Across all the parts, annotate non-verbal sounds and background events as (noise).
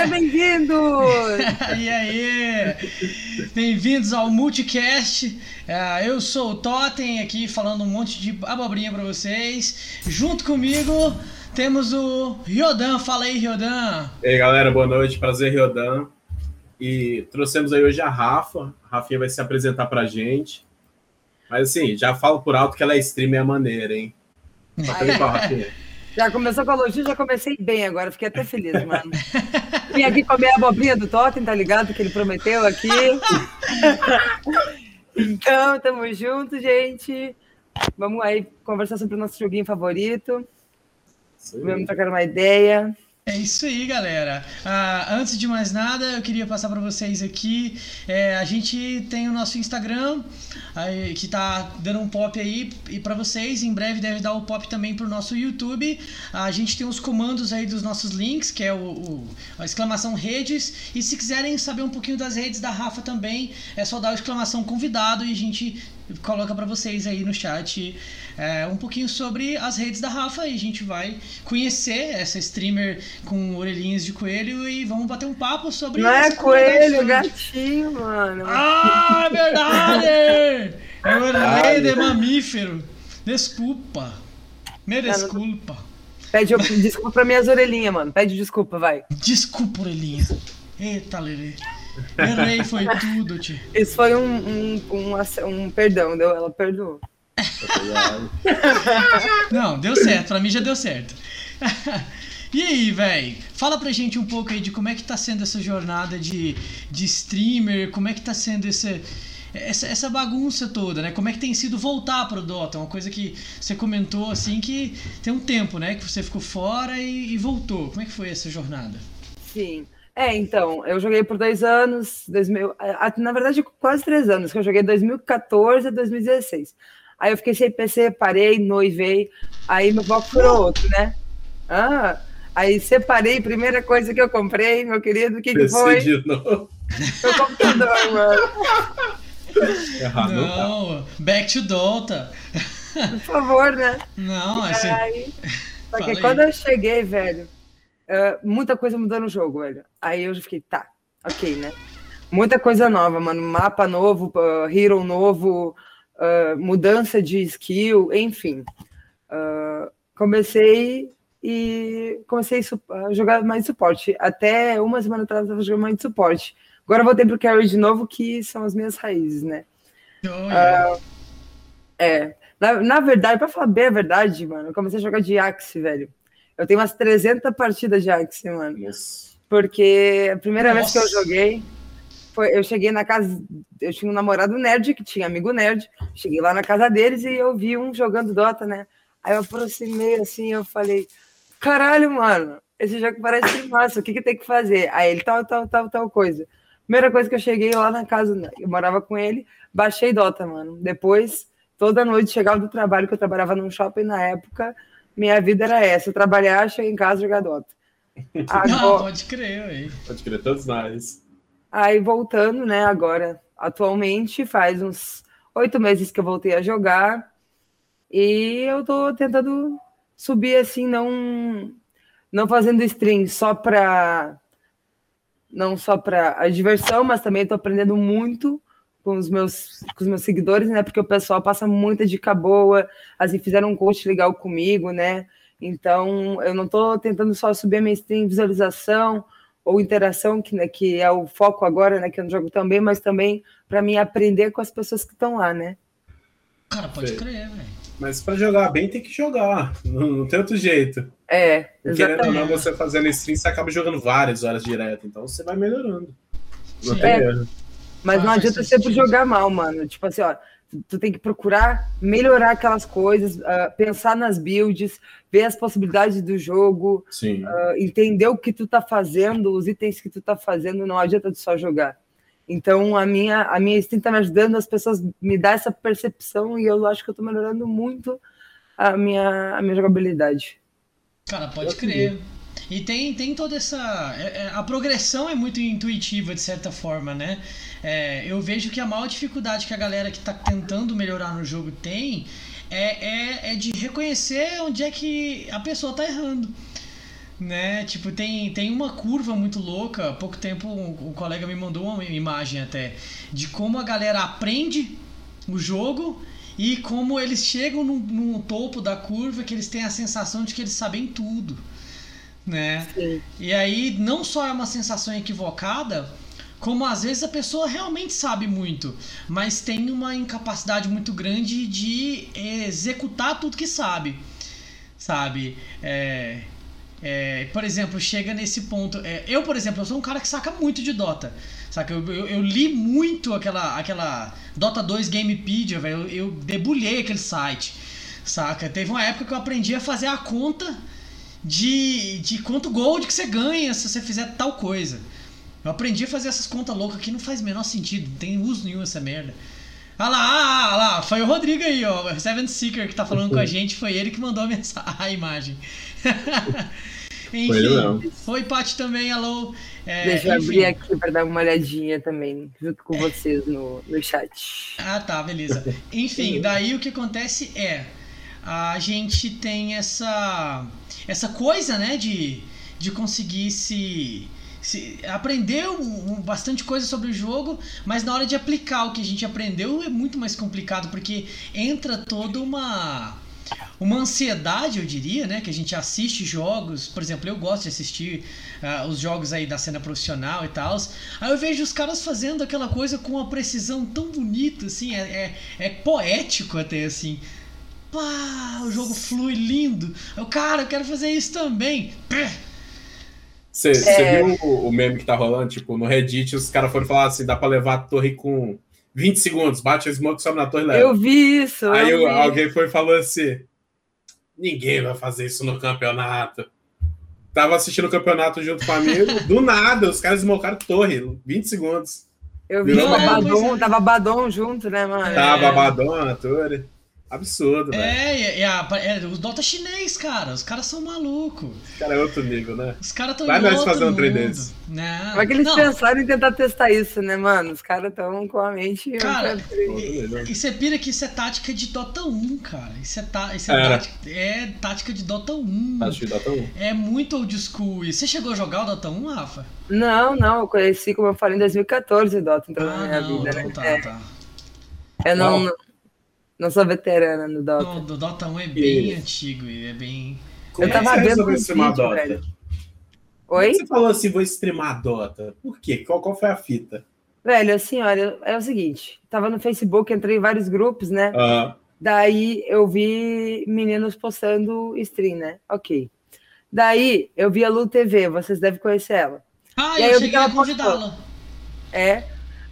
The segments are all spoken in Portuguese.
Seja (laughs) bem-vindo! e aí? Bem-vindos ao Multicast. É, eu sou o Totem aqui falando um monte de abobrinha pra vocês. Junto comigo temos o Riodan. Fala aí, Riodan. E aí, galera, boa noite. Prazer, Riodan. E trouxemos aí hoje a Rafa. A Rafinha vai se apresentar pra gente. Mas assim, já falo por alto que ela é streamer maneira, hein? (laughs) Só pra limpar, Rafinha. Já começou com a elogio, já comecei bem agora, fiquei até feliz, mano. Vim aqui comer a abobrinha do Totem, tá ligado? Que ele prometeu aqui. Então, tamo junto, gente. Vamos aí conversar sobre o nosso joguinho favorito. Aí. Vamos trocar uma ideia. É isso aí, galera. Ah, antes de mais nada, eu queria passar para vocês aqui. é, a gente tem o nosso Instagram, aí, que tá dando um pop aí e para vocês. Em breve deve dar o pop também pro nosso YouTube. A gente tem os comandos aí dos nossos links, que é o, o- a exclamação redes. E se quiserem saber um pouquinho das redes da Rafa também, é só dar o exclamação convidado e a gente coloca para vocês aí no chat é, um pouquinho sobre as redes da Rafa e a gente vai conhecer essa streamer com orelhinhas de coelho e vamos bater um papo sobre Não é coelho, gatinho, mano. Ah, é É o orelha de mamífero. Desculpa. Me desculpa. Pede desculpa pra minhas orelhinhas, mano. Pede desculpa, vai. Desculpa, orelhinha. Eita, Lelê. Errei, foi tudo, tio. Isso foi um, um, um, um perdão, deu? Ela perdoou. (laughs) Não, deu certo. Pra mim já deu certo. (laughs) E aí, velho? Fala pra gente um pouco aí de como é que tá sendo essa jornada de, de streamer, como é que tá sendo esse, essa, essa bagunça toda, né? Como é que tem sido voltar pro Dota? Uma coisa que você comentou, assim, que tem um tempo, né? Que você ficou fora e, e voltou. Como é que foi essa jornada? Sim. É, então, eu joguei por dois anos, 2000, a- na verdade, quase três anos, que eu joguei 2014 a 2016. Aí eu fiquei sem PC, parei, noivei, aí meu foco foi outro, né? Ah, aí separei, primeira coisa que eu comprei, meu querido, o que, que foi? de novo. Meu computador, mano. (laughs) (laughs) Errado, não tá. Back to Dota. Por favor, né? Não. Aí, só que quando eu cheguei, velho, eh, muita coisa mudou no jogo, velho. Aí eu já fiquei, tá, ok, né? Muita coisa nova, mano. Mapa novo, uh, hero novo, uh, mudança de skill, enfim. Uh, comecei e comecei a jogar mais de suporte. Até uma semana atrás eu tava jogando mais de suporte. Agora eu voltei pro carry de novo, que são as minhas raízes, né? Oh, yeah. É. Na, na verdade, pra falar bem a verdade, mano, eu comecei a jogar de Axe, velho. Eu tenho umas 300 partidas de Axe, mano. Nossa. Porque a primeira vez que eu Nossa. joguei, foi, eu cheguei na casa. Eu tinha um namorado nerd, que tinha amigo nerd. Cheguei lá na casa deles e eu vi um jogando Dota, né? Aí eu aproximei assim, eu falei: caralho, mano, esse jogo parece massa, o que, que tem que fazer? Aí ele, tal, tal, tal, tal coisa. Primeira coisa que eu cheguei lá na casa, né, eu morava com ele, baixei Dota, mano. Depois, toda noite, chegava do trabalho, que eu trabalhava num shopping na época, minha vida era essa: trabalhar, chegar em casa, jogar Dota. Não, (laughs) Agora, pode crer, aí. Pode crer, todos nós. Aí voltando, né, agora, atualmente, faz uns oito meses que eu voltei a jogar e eu tô tentando subir assim, não não fazendo stream só para não só para a diversão, mas também tô aprendendo muito com os meus com os meus seguidores, né? Porque o pessoal passa muita dica boa, assim, fizeram um coach legal comigo, né? Então, eu não tô tentando só subir a minha stream visualização, ou interação, que, né, que é o foco agora, né, que eu não jogo também, mas também para mim aprender com as pessoas que estão lá, né? Cara, pode Sei. crer, velho. Mas pra jogar bem tem que jogar. Não, não tem outro jeito. É, Querendo ou não, você fazendo stream, você acaba jogando várias horas direto. Então você vai melhorando. Não tem É. erro. Mas não adianta sentido. sempre jogar mal, mano. Tipo assim, ó, tu- tem que procurar melhorar aquelas coisas, ah, pensar nas builds, ver as possibilidades do jogo, Sim. ah, entender o que tu tá fazendo, os itens que tu tá fazendo, não adianta tu só jogar. Então a minha a minha stream tá me ajudando, as pessoas me dão essa percepção e eu acho que eu tô melhorando muito a minha a minha jogabilidade. Cara, pode Eu crer. E tem, tem toda essa. é- é- a progressão é muito intuitiva, de certa forma, né? É, eu vejo que a maior dificuldade que a galera que tá tentando melhorar no jogo tem é, é, é de reconhecer onde é que a pessoa tá errando. Né? Tipo, tem, tem uma curva muito louca. Há pouco tempo um, um colega me mandou uma imagem até de como a galera aprende o jogo e como eles chegam no, no topo da curva que eles têm a sensação de que eles sabem tudo. Né? Sim. E aí não só é uma sensação equivocada, como às vezes a pessoa realmente sabe muito, mas tem uma incapacidade muito grande de executar tudo que sabe. Sabe? É, é, por exemplo, chega nesse ponto. é, eu, por exemplo, eu sou um cara que saca muito de Dota. Saca? Eu, eu, eu li muito aquela, aquela Dota 2 Gamepedia, velho. Eu, eu debulhei aquele site. Saca? Teve uma época que eu aprendi a fazer a conta de, de quanto gold que você ganha se você fizer tal coisa. Eu aprendi a fazer essas contas loucas que não faz o menor sentido, não tem uso nenhum essa merda. Ah lá, ah, ah, lá, foi o Rodrigo aí, ó, o Seven Seeker que tá falando com a gente, foi ele que mandou a (laughs) mensagem, a imagem. (laughs) Enfim, ele mesmo. foi Paty também, alô. É, Deixa eu enfim. abrir aqui para dar uma olhadinha também, junto com vocês no, no chat. Ah, tá, beleza. Enfim, daí o que acontece é a gente tem essa essa coisa, né, de, de conseguir se, se aprender um- bastante coisa sobre o jogo, mas na hora de aplicar o que a gente aprendeu é muito mais complicado porque entra toda uma uma ansiedade, eu diria, né? Que a gente assiste jogos, por exemplo, eu gosto de assistir ah, os jogos aí da cena profissional e tal. Aí eu vejo os caras fazendo aquela coisa com uma precisão tão bonita, assim, é, é, é poético até, assim. Pá, o jogo flui lindo. Eu, cara, eu quero fazer isso também. Você É. viu o, o meme que tá rolando? Tipo, no Reddit, os caras foram falar assim: dá pra levar a torre com 20 segundos, bate a smoke, sobe na torre e leva. Eu vi isso. Aí eu vi. alguém foi e falou assim: ninguém vai fazer isso no campeonato. Tava assistindo o campeonato junto com o amigo, do (laughs) nada, os caras smocaram torre, 20 segundos. Eu vi, tava, Badon, tava Badon junto, né, mano? Tá, É. babadona, torre. Absurdo, velho. É, e a, é, os Dota chinês, cara. Os caras são malucos. Esse cara é outro nível, né? Os caras estão Vai nós outro fazer um trem mundo. desse. Não, Como é que eles não. pensaram em tentar testar isso, né, mano? Os caras estão com a mente. Cara. E você pira que isso é tática de Dota 1, cara. Isso é, tá, isso é, Era. tática, é tática de Dota 1. Acho que dá tão. É muito old school. isso. Você chegou a jogar o Dota 1, Rafa? Não, não, eu conheci, como eu falei, em 2014 o Dota entrou na minha Ah, não, vida, então né? tá, É, tá. eu não, Não. Não, sou veterana no Dota. Não, do Dota 1 é bem Isso. antigo e é bem. Como Eu é que tava você vendo resolveu um streamar vídeo, Dota? velho. Que Oi? Você falou assim, vou streamar Dota. Por quê? Qual, qual foi a fita? Velho, assim, olha, é o seguinte, tava no Facebook, entrei em vários grupos, né? Ah, Daí eu vi meninos postando stream, né? Ok. Daí eu vi a Lu TV, vocês devem conhecer ela. Ah, E aí eu eu cheguei que a convidá-la. É.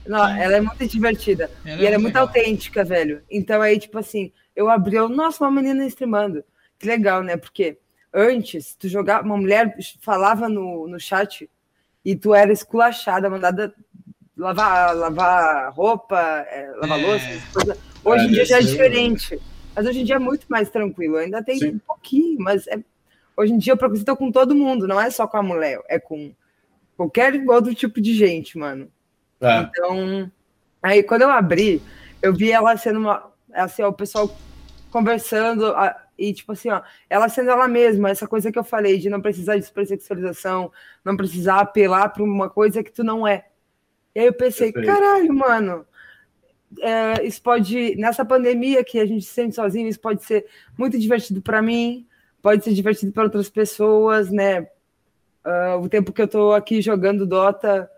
Não, ela é muito divertida. Ela e ela é muito legal. autêntica, velho. Então aí, tipo assim, eu abri, eu, nossa, uma menina streamando. Que legal, né? Porque antes, tu jogava, uma mulher falava no, no chat e tu era esculachada, mandada lavar, lavar roupa, é, lavar É. louça, coisas. Hoje em É, dia já é diferente. Mas hoje em dia é muito mais tranquilo. Ainda tem Sim. um pouquinho, mas é- hoje em dia eu preconceito com todo mundo, não é só com a mulher, é com qualquer outro tipo de gente, mano. É. Então, aí quando eu abri, eu vi ela sendo uma. Assim, ó, o pessoal conversando, e tipo assim, ó, ela sendo ela mesma, essa coisa que eu falei, de não precisar de supersexualização, não precisar apelar para uma coisa que tu não é. E aí eu pensei, Perfeito. caralho, mano, é, isso pode, nessa pandemia que a gente se sente sozinho, isso pode ser muito divertido para mim, pode ser divertido para outras pessoas, né? Ah, o tempo que eu tô aqui jogando Dota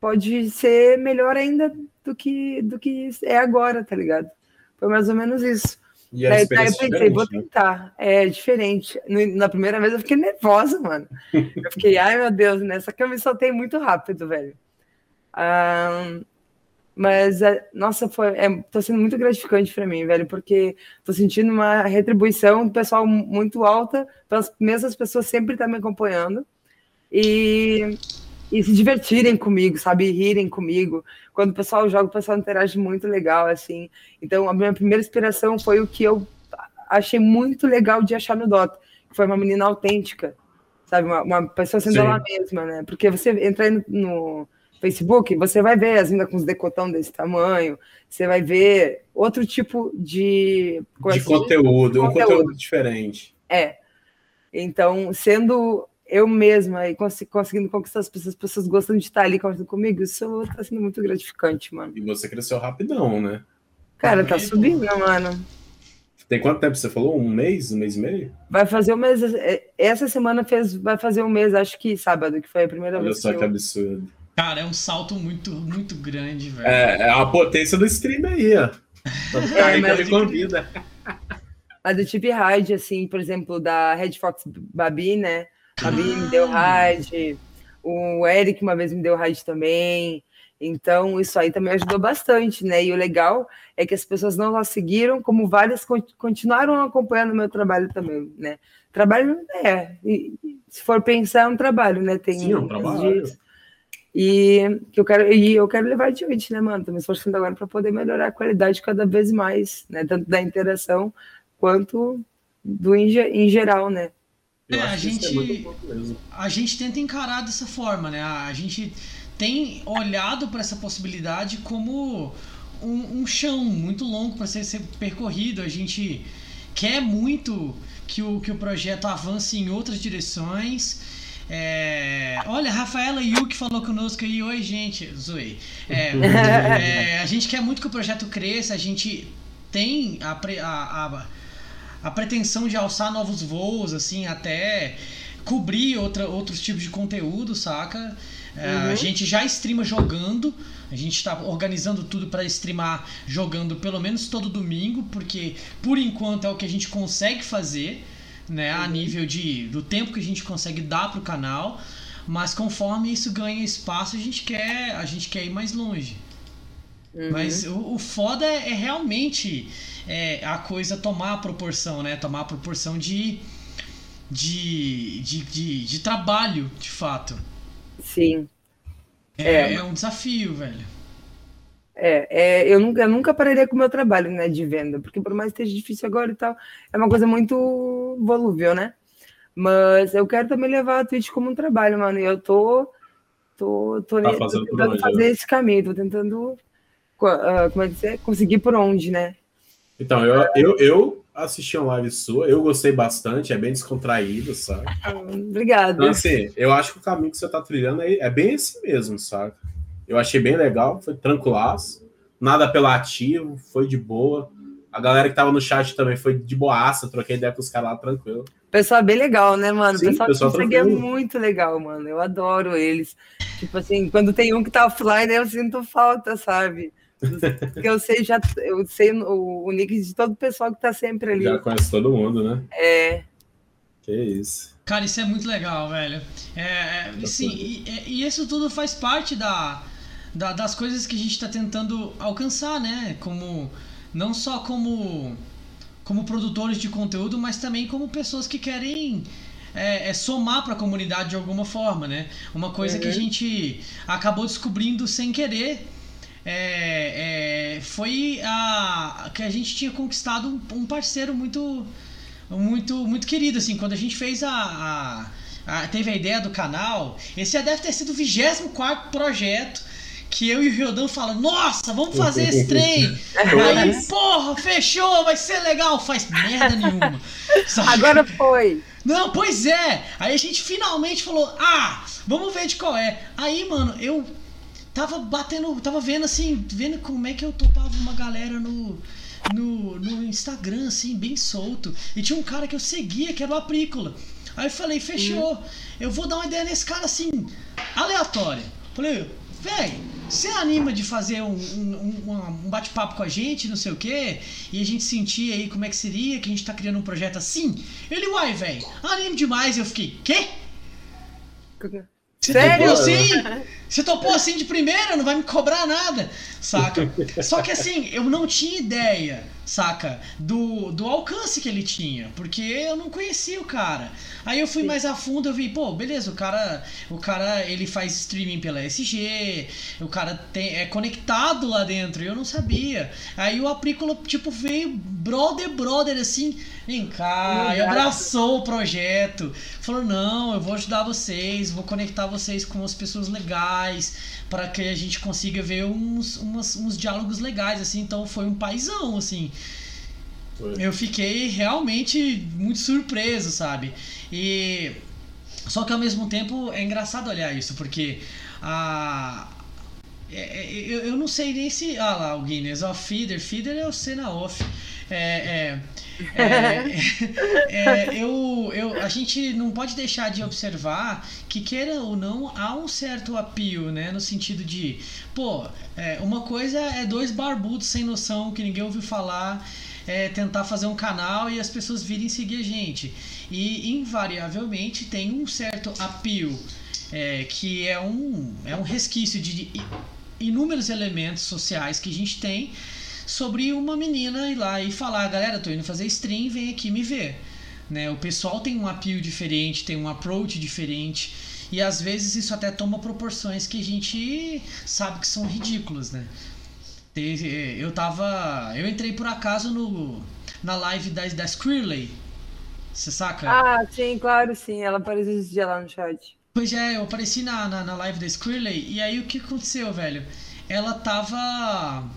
pode ser melhor ainda do que, do que é agora, tá ligado? Foi mais ou menos isso. E Daí, daí eu pensei, vou né? tentar. É diferente. Na primeira vez eu fiquei nervosa, mano. (laughs) Eu fiquei, ai meu Deus, né? Só que eu me soltei muito rápido, velho. Ahn, mas, é, nossa, foi, é, tô sendo muito gratificante pra mim, velho, porque tô sentindo uma retribuição do pessoal muito alta, pelas mesmas pessoas sempre estar me acompanhando e, e se divertirem comigo, sabe? E rirem comigo. Quando o pessoal joga, o pessoal interage muito legal, assim. Então, a minha primeira inspiração foi o que eu achei muito legal de achar no Dota, que foi uma menina autêntica, sabe? Uma, uma pessoa sendo Sim. ela mesma, né? Porque você entra aí no, no Facebook, você vai ver as meninas com os decotão desse tamanho, você vai ver outro tipo de. é De se diz? conteúdo, um Conteúdo. conteúdo diferente. É. Então, sendo eu mesma e cons- conseguindo conquistar as pessoas, as pessoas gostando de estar ali conversando comigo, isso tá sendo muito gratificante, mano. E você cresceu rapidão, né? Cara, tá subindo, mano. Tem quanto tempo você falou? Um mês? Um mês e meio? Vai fazer um mês. é, Essa semana fez, vai fazer um mês, acho que sábado, que foi a primeira Olha vez só que que eu... absurdo. Cara, é um salto muito, muito grande, velho. É, é a potência do stream aí, ó. (laughs) Tá É, aí que mas- me convida. Mas eu tive raid, assim, por exemplo, da Red Fox Babi, né? Babi me deu Ah. raid, o Eric uma vez me deu raid também. Então, isso aí também ajudou bastante, né? E o legal é que as pessoas não só seguiram, como várias con- continuaram acompanhando o meu trabalho também, né? Trabalho é, se for pensar, é um trabalho, né? Tem Sim, é um trabalho. dias. E que eu quero, e eu quero levar adiante, né, mano? Tô me esforçando agora para poder melhorar a qualidade cada vez mais, né? Tanto da interação quanto do em, em geral, né? Eu É, acho a que isso é gente- mesmo. a gente tenta encarar dessa forma, né? A gente tem olhado para essa possibilidade como um, um chão muito longo para ser, ser percorrido. A gente quer muito que o, que o projeto avance em outras direções. É, olha, a Rafaela Yuki falou conosco aí, oi gente, zoei. É, (laughs) é, a gente quer muito que o projeto cresça, a gente tem a, a, a, a pretensão de alçar novos voos, assim, até cobrir outra, outros tipos de conteúdo, saca? É, A Uhum. gente já streama jogando, a gente está organizando tudo para streamar jogando pelo menos todo domingo, porque por enquanto é o que a gente consegue fazer, né? A nível de, do tempo que a gente consegue dar pro canal, mas conforme isso ganha espaço, a gente quer, a gente quer ir mais longe. Uhum. Mas o, o foda é, é realmente é, a coisa tomar a proporção, né? Tomar a proporção de, de, de, de, de trabalho, de fato. Sim. É, É. é um desafio, velho. É, é, eu, nunca, eu nunca pararia com o meu trabalho, né, de venda, porque por mais que esteja difícil agora e tal, é uma coisa muito volúvel, né? Mas eu quero também levar a Twitch como um trabalho, mano, e eu tô, tô, tô, Tá ne- tô tentando onde, fazer esse caminho, tô tentando, ah, como é que é? Conseguir por onde, né? Então, eu, eu, eu assisti uma live sua, eu gostei bastante, é bem descontraído, sabe? (laughs) Obrigada. Então, assim, eu acho que o caminho que você tá trilhando é, é bem esse mesmo, sabe? Eu achei bem legal, foi tranquilaço, nada apelativo, foi de boa. A galera que tava no chat também foi de boaça, troquei ideia com os caras lá tranquilo. Pessoal é bem legal, né, mano? Sim, pessoal, pessoal que é muito legal, mano. Eu adoro eles. Tipo assim, quando tem um que tá offline, eu sinto falta, sabe? Porque eu sei já, eu sei o, o nick de todo o pessoal que tá sempre ali. Já conhece todo mundo, né? É, Que isso. Cara, isso é muito legal, velho. É, é, sim, e, e isso tudo faz parte da, da- das coisas que a gente está tentando alcançar, né? Como não só como como produtores de conteúdo, mas também como pessoas que querem é, é, somar para a comunidade de alguma forma, né? Uma coisa que a Uhum. gente acabou descobrindo sem querer é, é, foi a que a gente tinha conquistado um, um parceiro muito muito muito querido assim quando a gente fez a, a- a- teve a ideia do canal esse já deve ter sido o 24 projeto que eu e o Riodan falam nossa vamos fazer esse trem (laughs) aí porra fechou vai ser legal faz merda nenhuma Sabe? agora foi. Não, pois é! Aí a gente finalmente falou: ah, vamos ver de qual é. Aí, mano, eu tava batendo, tava vendo assim, vendo como é que eu topava uma galera no, no, no Instagram, assim, bem solto. E tinha um cara que eu seguia, que era o Aprícola. Aí eu falei: fechou, eu vou dar uma ideia nesse cara assim, aleatória. Falei, véi, você anima de fazer um, um, um- um bate-papo com a gente, não sei o quê, e a gente sentir aí como é que seria, que a gente tá criando um projeto assim? Ele, uai, velho, animo demais. Eu fiquei, quê? Você Sério? topou assim? Você topou assim de primeira, não vai me cobrar nada, saca? Só que assim, eu não tinha ideia, saca? Do, do alcance que ele tinha, porque eu não conhecia o cara. Aí eu fui mais a fundo, eu vi, pô, beleza, o cara, o cara ele faz streaming pela SG, o cara tem, é conectado lá dentro, eu não sabia. Aí o Aprícola, tipo, veio brother, brother, assim, vem cá, e abraçou o projeto. Falou, não, eu vou ajudar vocês, vou conectar vocês com as pessoas legais, para que a gente consiga ver uns, umas, uns diálogos legais, assim. Então foi um paizão, assim. Foi. Eu fiquei realmente muito surpreso, sabe? E só que ao mesmo tempo é engraçado olhar isso, porque a é, é, eu, eu não sei nem se. Ah lá, o Guinness, ó, Feeder, Feeder é o cena off. É, é, (laughs) é, é, eu, eu, a gente não pode deixar de observar que, queira ou não, há um certo apio, né? No sentido de, pô, é, uma coisa é dois barbudos sem noção que ninguém ouviu falar é, tentar fazer um canal e as pessoas virem seguir a gente. E invariavelmente tem um certo apio, é, que é um, é um resquício de inúmeros elementos sociais que a gente tem sobre uma menina ir lá e falar, galera, tô indo fazer stream, vem aqui me ver. Né? O pessoal tem um apio diferente, tem um approach diferente. E às vezes isso até toma proporções que a gente sabe que são ridículas, né? Eu tava. Eu entrei por acaso no, na live da, da Skrillex. Você saca? Ah, sim, claro, sim. Ela apareceu esse dia lá no chat. Pois é, eu apareci na, na, na live da Skrillex e aí o que aconteceu, velho? Ela tava.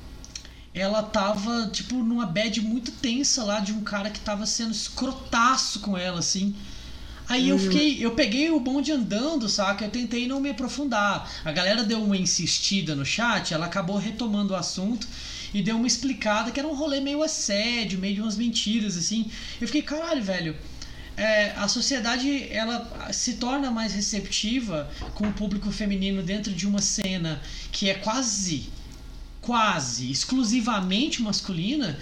Ela tava, tipo, numa bad muito tensa lá de um cara que tava sendo escrotaço com ela, assim. Aí eu fiquei, eu peguei o bonde andando, saca? Eu tentei não me aprofundar. A galera deu uma insistida no chat, ela acabou retomando o assunto e deu uma explicada que era um rolê meio assédio, meio de umas mentiras, assim. Eu fiquei, caralho, velho. É, a sociedade ela se torna mais receptiva com o público feminino dentro de uma cena que é quase, quase, exclusivamente masculina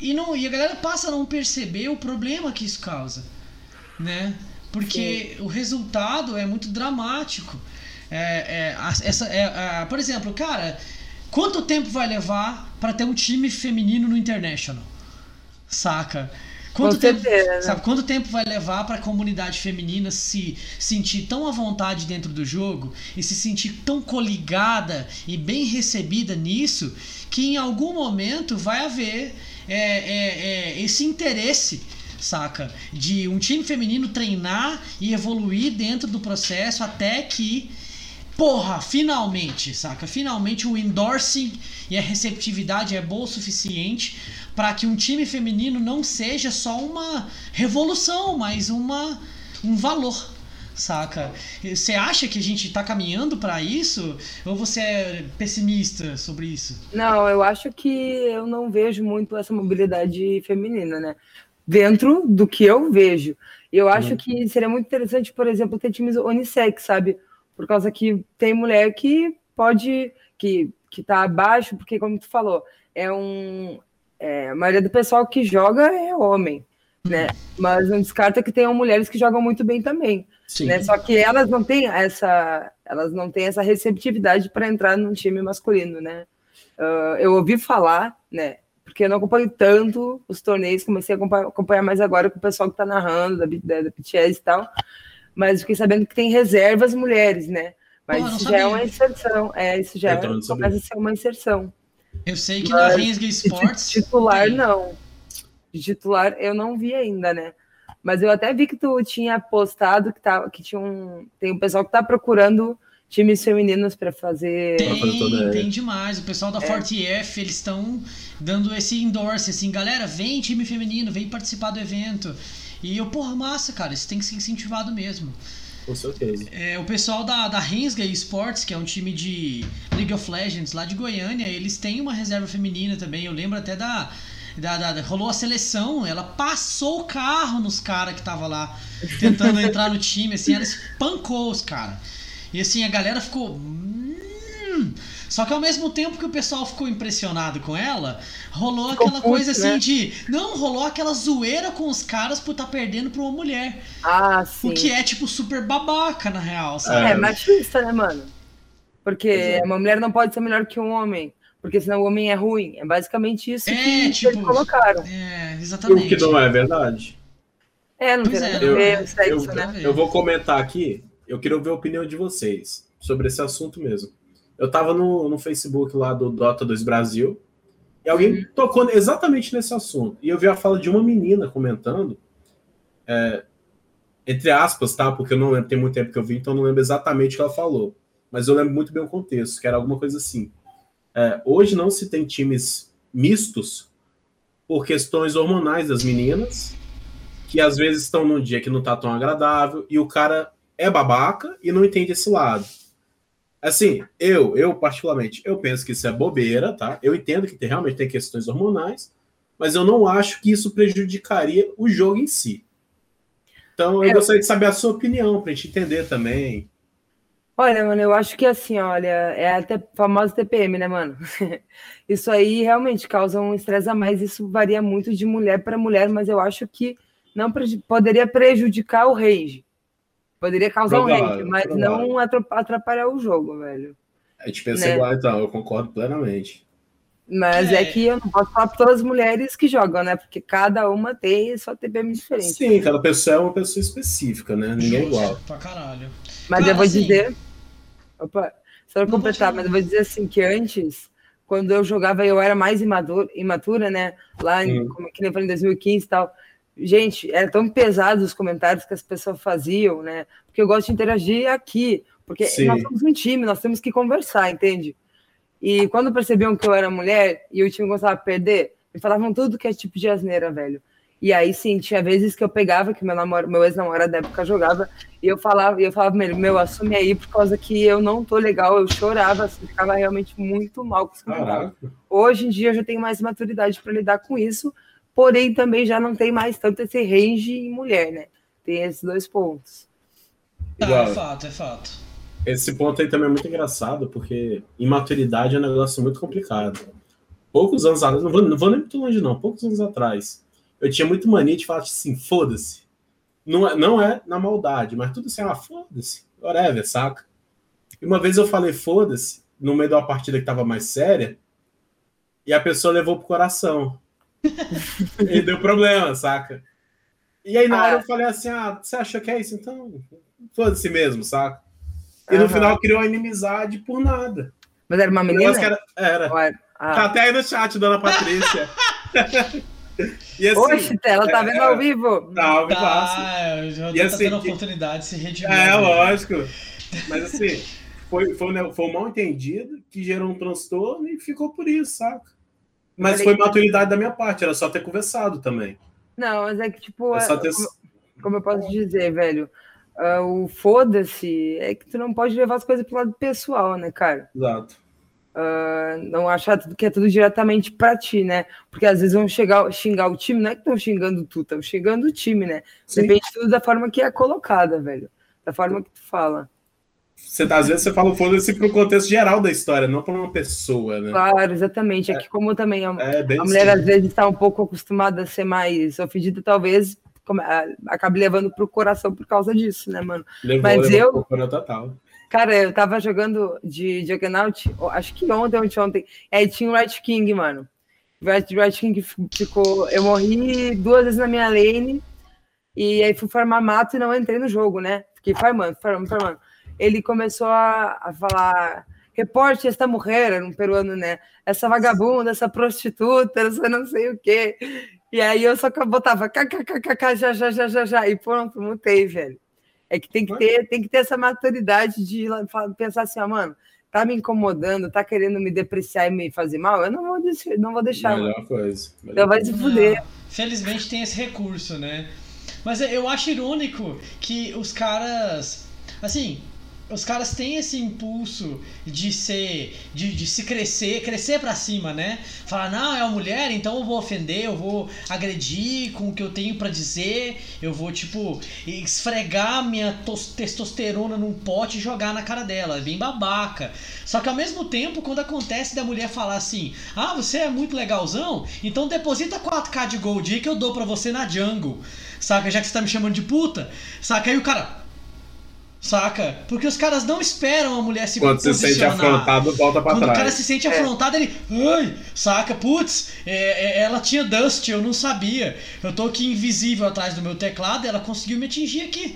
e, não, e a galera passa a não perceber o problema que isso causa, né? Porque Sim. o resultado é muito dramático. É, é, essa, é, por exemplo, cara, quanto tempo vai levar para ter um time feminino no International? Saca? Quanto tempo, sabe, quanto tempo vai levar para a comunidade feminina se sentir tão à vontade dentro do jogo e se sentir tão coligada e bem recebida nisso que em algum momento vai haver é, é, é, esse interesse saca? De um time feminino treinar e evoluir dentro do processo até que, porra, finalmente, saca? Finalmente o endorsing e a receptividade é boa o suficiente para que um time feminino não seja só uma revolução, mas uma um valor, saca? Você acha que a gente está caminhando para isso ou você é pessimista sobre isso? Não, eu acho que eu não vejo muito essa mobilidade feminina, né? dentro do que eu vejo. Eu acho uhum. que seria muito interessante, por exemplo, ter times unissex, sabe? Por causa que tem mulher que pode, que, que tá abaixo, porque como tu falou, é um. É, a maioria do pessoal que joga é homem, né? Mas não descarta que tenham mulheres que jogam muito bem também. Sim. Né? Só que elas não têm essa, elas não têm essa receptividade para entrar num time masculino, né? Uh, eu ouvi falar, né? porque eu não acompanho tanto os torneios, comecei a acompanhar, mais agora com o pessoal que está narrando, da, da, da BTS e tal, mas fiquei sabendo que tem reservas mulheres, né? Mas Pô, isso já é uma inserção, é, isso já é, começa a ser uma inserção. Eu sei que mas, na Rinsga Sports... De titular, tem. não. De titular, eu não vi ainda, né? Mas eu até vi que tu tinha postado que, tá, que tinha um, tem um pessoal que está procurando times femininos para fazer. Tem, tem demais. O pessoal da é. Forte F, eles estão dando esse endorse, assim, galera, vem time feminino, vem participar do evento. E eu, porra, massa, cara, isso tem que ser incentivado mesmo. Com certeza. É, o pessoal da, da Rinsga Esports, que é um time de League of Legends lá de Goiânia, eles têm uma reserva feminina também. Eu lembro até da. Da, da, rolou a seleção, ela passou o carro nos caras que tava lá tentando entrar no time, assim, ela espancou os caras. E assim, a galera ficou. Hum. Só que ao mesmo tempo que o pessoal ficou impressionado com ela, rolou ficou aquela coisa assim né? de. Não, rolou aquela zoeira com os caras por estar tá perdendo pra uma mulher. Ah, sim. O que é, tipo, super babaca, na real, sabe? É, machista, né, mano? Porque Exato. uma mulher não pode ser melhor que um homem, porque senão o homem é ruim. É basicamente isso É, que tipo, eles colocaram. É, E o exatamente. que não é verdade. É, não Pois tem é, nada a ver sexo, eu, né? eu vou comentar aqui. Eu queria ouvir a opinião de vocês sobre esse assunto mesmo. Eu tava no, no Facebook lá do Dota 2 Brasil e alguém Uhum. tocou exatamente nesse assunto. E eu vi a fala de uma menina comentando, é, entre aspas, tá? Porque eu não lembro, tem muito tempo que eu vi, então eu não lembro exatamente o que ela falou. Mas eu lembro muito bem o contexto, que era alguma coisa assim. É, hoje não se tem times mistos por questões hormonais das meninas, que às vezes estão num dia que não tá tão agradável, e o cara é babaca e não entende esse lado. Assim, eu, eu particularmente, eu penso que isso é bobeira, tá? Eu entendo que tem, realmente tem questões hormonais, mas eu não acho que isso prejudicaria o jogo em si. Então, eu É. gostaria de saber a sua opinião, pra gente entender também. Olha, mano, eu acho que assim, olha, é a te- famosa TPM, né, mano? (laughs) Isso aí realmente causa um estresse a mais. Isso varia muito de mulher para mulher, mas eu acho que não preju- poderia prejudicar o range. Poderia causar um range, mas provável. não atrap- atrapalhar o jogo, velho. A gente pensa Né? igual, então, eu concordo plenamente. Mas é. É. que eu não posso falar para todas as mulheres que jogam, né? Porque cada uma tem sua TPM diferente. Sim, cada pessoa é uma pessoa específica, né? Ninguém é igual. Pra caralho. Mas Cara, eu vou assim- dizer. Opa, só pra Não, completar, mas eu vou dizer assim que antes, quando eu jogava, eu era mais imadura, imatura, né? Lá em, Hum. como que nem eu falei, em 2015 e tal. Gente, era tão pesado os comentários que as pessoas faziam, né? Porque eu gosto de interagir aqui. Porque Sim. nós somos um time, nós temos que conversar, entende? E quando percebiam que eu era mulher e o time gostava de perder, me falavam tudo que é tipo de asneira, velho. E aí sim, tinha vezes que eu pegava, que meu, namoro, meu ex-namorado da época jogava, e eu falava, e eu falava meu, meu, assume aí, por causa que eu não tô legal, eu chorava, assim, ficava realmente muito mal com os comentários. Hoje em dia eu já tenho mais maturidade para lidar com isso, porém também já não tem mais tanto esse range em mulher, né? Tem esses dois pontos. Tá, é fato, é fato. Esse ponto aí também é muito engraçado, porque imaturidade é um negócio muito complicado. Poucos anos atrás, não vou, não vou nem muito longe, não, poucos anos atrás, eu tinha muito mania de falar assim, foda-se. Não é, não é na maldade, mas tudo assim, ah, foda-se, whatever, saca? E uma vez eu falei foda-se, no meio de uma partida que tava mais séria, e a pessoa levou pro coração. (laughs) e deu problema, saca? E aí na hora Ah. eu falei assim, ah, você achou que é isso? Então, foda-se mesmo, saca? E no final criou uma inimizade por nada. Mas era uma menina? era, era. Era- Tá Ah. até aí no chat, dona Patrícia. (laughs) e assim, Oxe, ela tá é, vendo é. ao vivo? tá, ao vivaço. Tá, eu já E tô assim, tendo a que- oportunidade de se redimir. É, né? lógico. Mas assim, foi, foi, ne- foi um mal entendido que gerou um transtorno e ficou por isso, saca? Mas Falei- foi maturidade da minha parte, era só ter conversado também. Não, mas é que, tipo, É é- ter. como, como eu posso dizer, velho? ah, o foda-se é que tu não pode levar as coisas pro lado pessoal, né, cara? Exato. Ah, não achar tudo que é tudo diretamente pra ti, né? Porque às vezes vão chegar, xingar o time, não é que estão xingando tu, estão xingando o time, né? Sim. Depende tudo da forma que é colocada, velho. Da forma que tu fala. Você, tá- às vezes você fala o foda-se pro contexto geral da história, não pra uma pessoa, né? Claro, exatamente. É que como também a, É bem a mulher assim. às vezes está um pouco acostumada a ser mais ofendida, talvez ah, acabe levando pro coração por causa disso, né, mano? Levou, mas levou eu- total. Cara, eu tava jogando de Juggernaut, acho que ontem, ontem, ontem. Aí tinha o Red King, mano. O Red, King ficou. Eu morri duas vezes na minha lane. E aí fui farmar mato e não entrei no jogo, né? Fiquei farmando, farmando, farmando. Ele começou a, a falar. Reporte esta mulher, era um peruano, né? Essa vagabunda, essa prostituta, essa não sei o quê. E aí eu só botava kkkk, já, já, já, já, já. E pronto, mutei, velho. É que tem que ter, tem que ter essa maturidade de pensar assim, ó, mano, tá me incomodando, tá querendo me depreciar e me fazer mal, eu não vou deixar, não vou deixar, mano. Melhor coisa. melhor Então vai se fuder. Não, felizmente tem esse recurso, né? Mas eu acho irônico que os caras. Assim, os caras têm esse impulso de ser. de, de se crescer, crescer pra cima, né? Falar, não, é uma mulher, então eu vou ofender, eu vou agredir com o que eu tenho pra dizer, eu vou, tipo, esfregar minha tos- testosterona num pote e jogar na cara dela. É bem babaca. Só que ao mesmo tempo, quando acontece da mulher falar assim: Ah, você é muito legalzão, então deposita 4k de gold aí que eu dou pra você na jungle. Saca? Já que você tá me chamando de puta. Saca? Aí o cara. Saca? Porque os caras não esperam a mulher se Quando você se sente posicionar. afrontado, volta pra Quando o cara trás. se sente É. afrontado, ele. Ai, saca? Putz, é- é- ela tinha Dust, eu não sabia. Eu tô aqui invisível atrás do meu teclado e ela conseguiu me atingir aqui.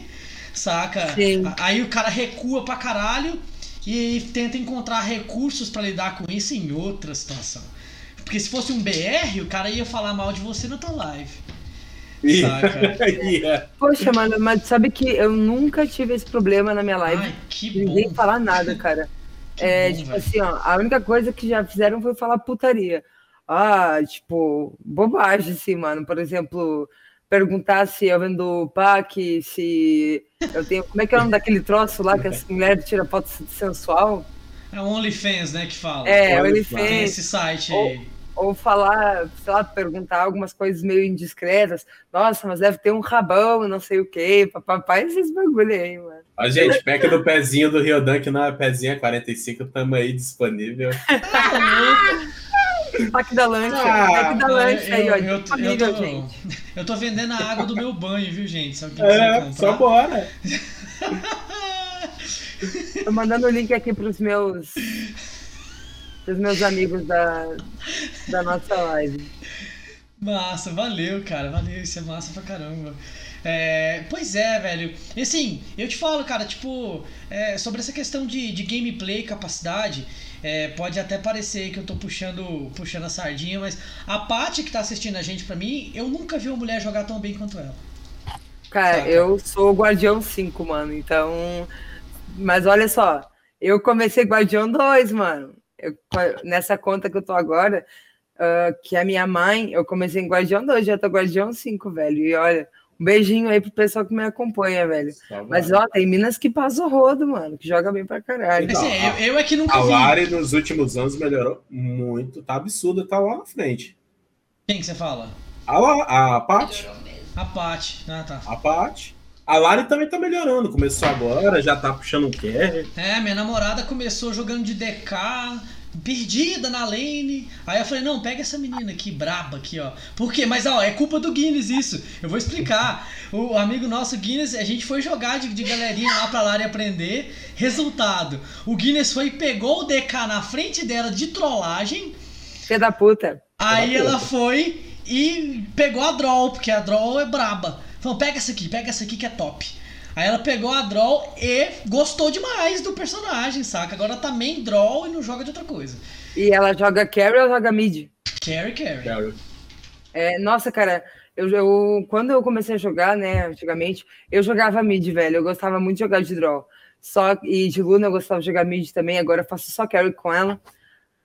Saca? Sim. Aí o cara recua pra caralho e tenta encontrar recursos pra lidar com isso em outra situação. Porque se fosse um BR, o cara ia falar mal de você na tua live. Ia. (laughs) Poxa, mano, mas sabe que eu nunca tive esse problema na minha live. Ai, que Ninguém bom. falar nada, cara. Que é, bom, tipo velho. assim, ó, a única coisa que já fizeram foi falar putaria. Ah, tipo, bobagem, assim, mano. Por exemplo, perguntar se eu vendo pack, se eu tenho. Como é que é o nome daquele troço lá que as (laughs) mulheres tiram foto sensual? É o OnlyFans, né, que fala. É, Olha, ele Tem esse site aí. Ou falar, sei lá, perguntar algumas coisas meio indiscretas. Nossa, mas deve ter um rabão, não sei o quê. Papai, esses bagulho aí, mano. Ó, gente, pack do pezinho do Riodan, que não é pezinho, é 45, tamo aí disponível. (laughs) Pack da lancha. Ah, pack da lancha aí, ó. eu, eu, disponível, eu tô, gente. eu tô vendendo a água do meu banho, viu, gente? Se alguém quiser É, só bora. Tô mandando o link aqui pros meus. Pros meus amigos da, da nossa live. Massa, valeu, cara. Valeu, isso é massa pra caramba. É, pois é, velho. E assim, eu te falo, cara, tipo, é, sobre essa questão de, de gameplay, capacidade, é, pode até parecer que eu tô puxando, puxando a sardinha, mas a Paty que tá assistindo a gente pra mim, eu nunca vi uma mulher jogar tão bem quanto ela. Cara, Saca. eu sou Guardião 5, mano. Então. Mas olha só, eu comecei Guardião 2, mano. Eu- nessa conta que eu tô agora, ah, que é a minha mãe, eu comecei em Guardião 2, já tô Guardião 5, velho. E olha, um beijinho aí pro pessoal que me acompanha, velho. Só Mas ó, tem Minas que passa o rodo, mano, que joga bem pra caralho. Então, Assim, a- eu, eu é que nunca A vi. Lari nos últimos anos melhorou muito, tá absurda, tá lá na frente. Quem que você fala? A, La, a Paty, A Paty. Ah, tá. a Paty. A Lari também tá melhorando, começou agora, já tá puxando um carry. É, minha namorada começou jogando de DK, perdida na lane. Aí eu falei, não, pega essa menina aqui, braba aqui, ó. Por quê? Mas, ó, é culpa do Guinness isso. Eu vou explicar. O amigo nosso, Guinness, a gente foi jogar de, de galerinha lá pra Lari aprender. Resultado, o Guinness foi e pegou o DK na frente dela de trollagem. Filha da puta. Aí da ela foi e pegou a Droll, porque a Droll é braba. Falou, pega essa aqui, pega essa aqui que é top. Aí ela pegou a Droll e gostou demais do personagem, saca? Agora tá main Droll e não joga de outra coisa. E ela joga carry ou joga mid? Carry, carry. Carry. É, nossa, cara, eu, eu- quando eu comecei a jogar, né, antigamente, eu jogava mid, velho. Eu gostava muito de jogar de draw. Só, e de Luna eu gostava de jogar mid também, agora eu faço só carry com ela.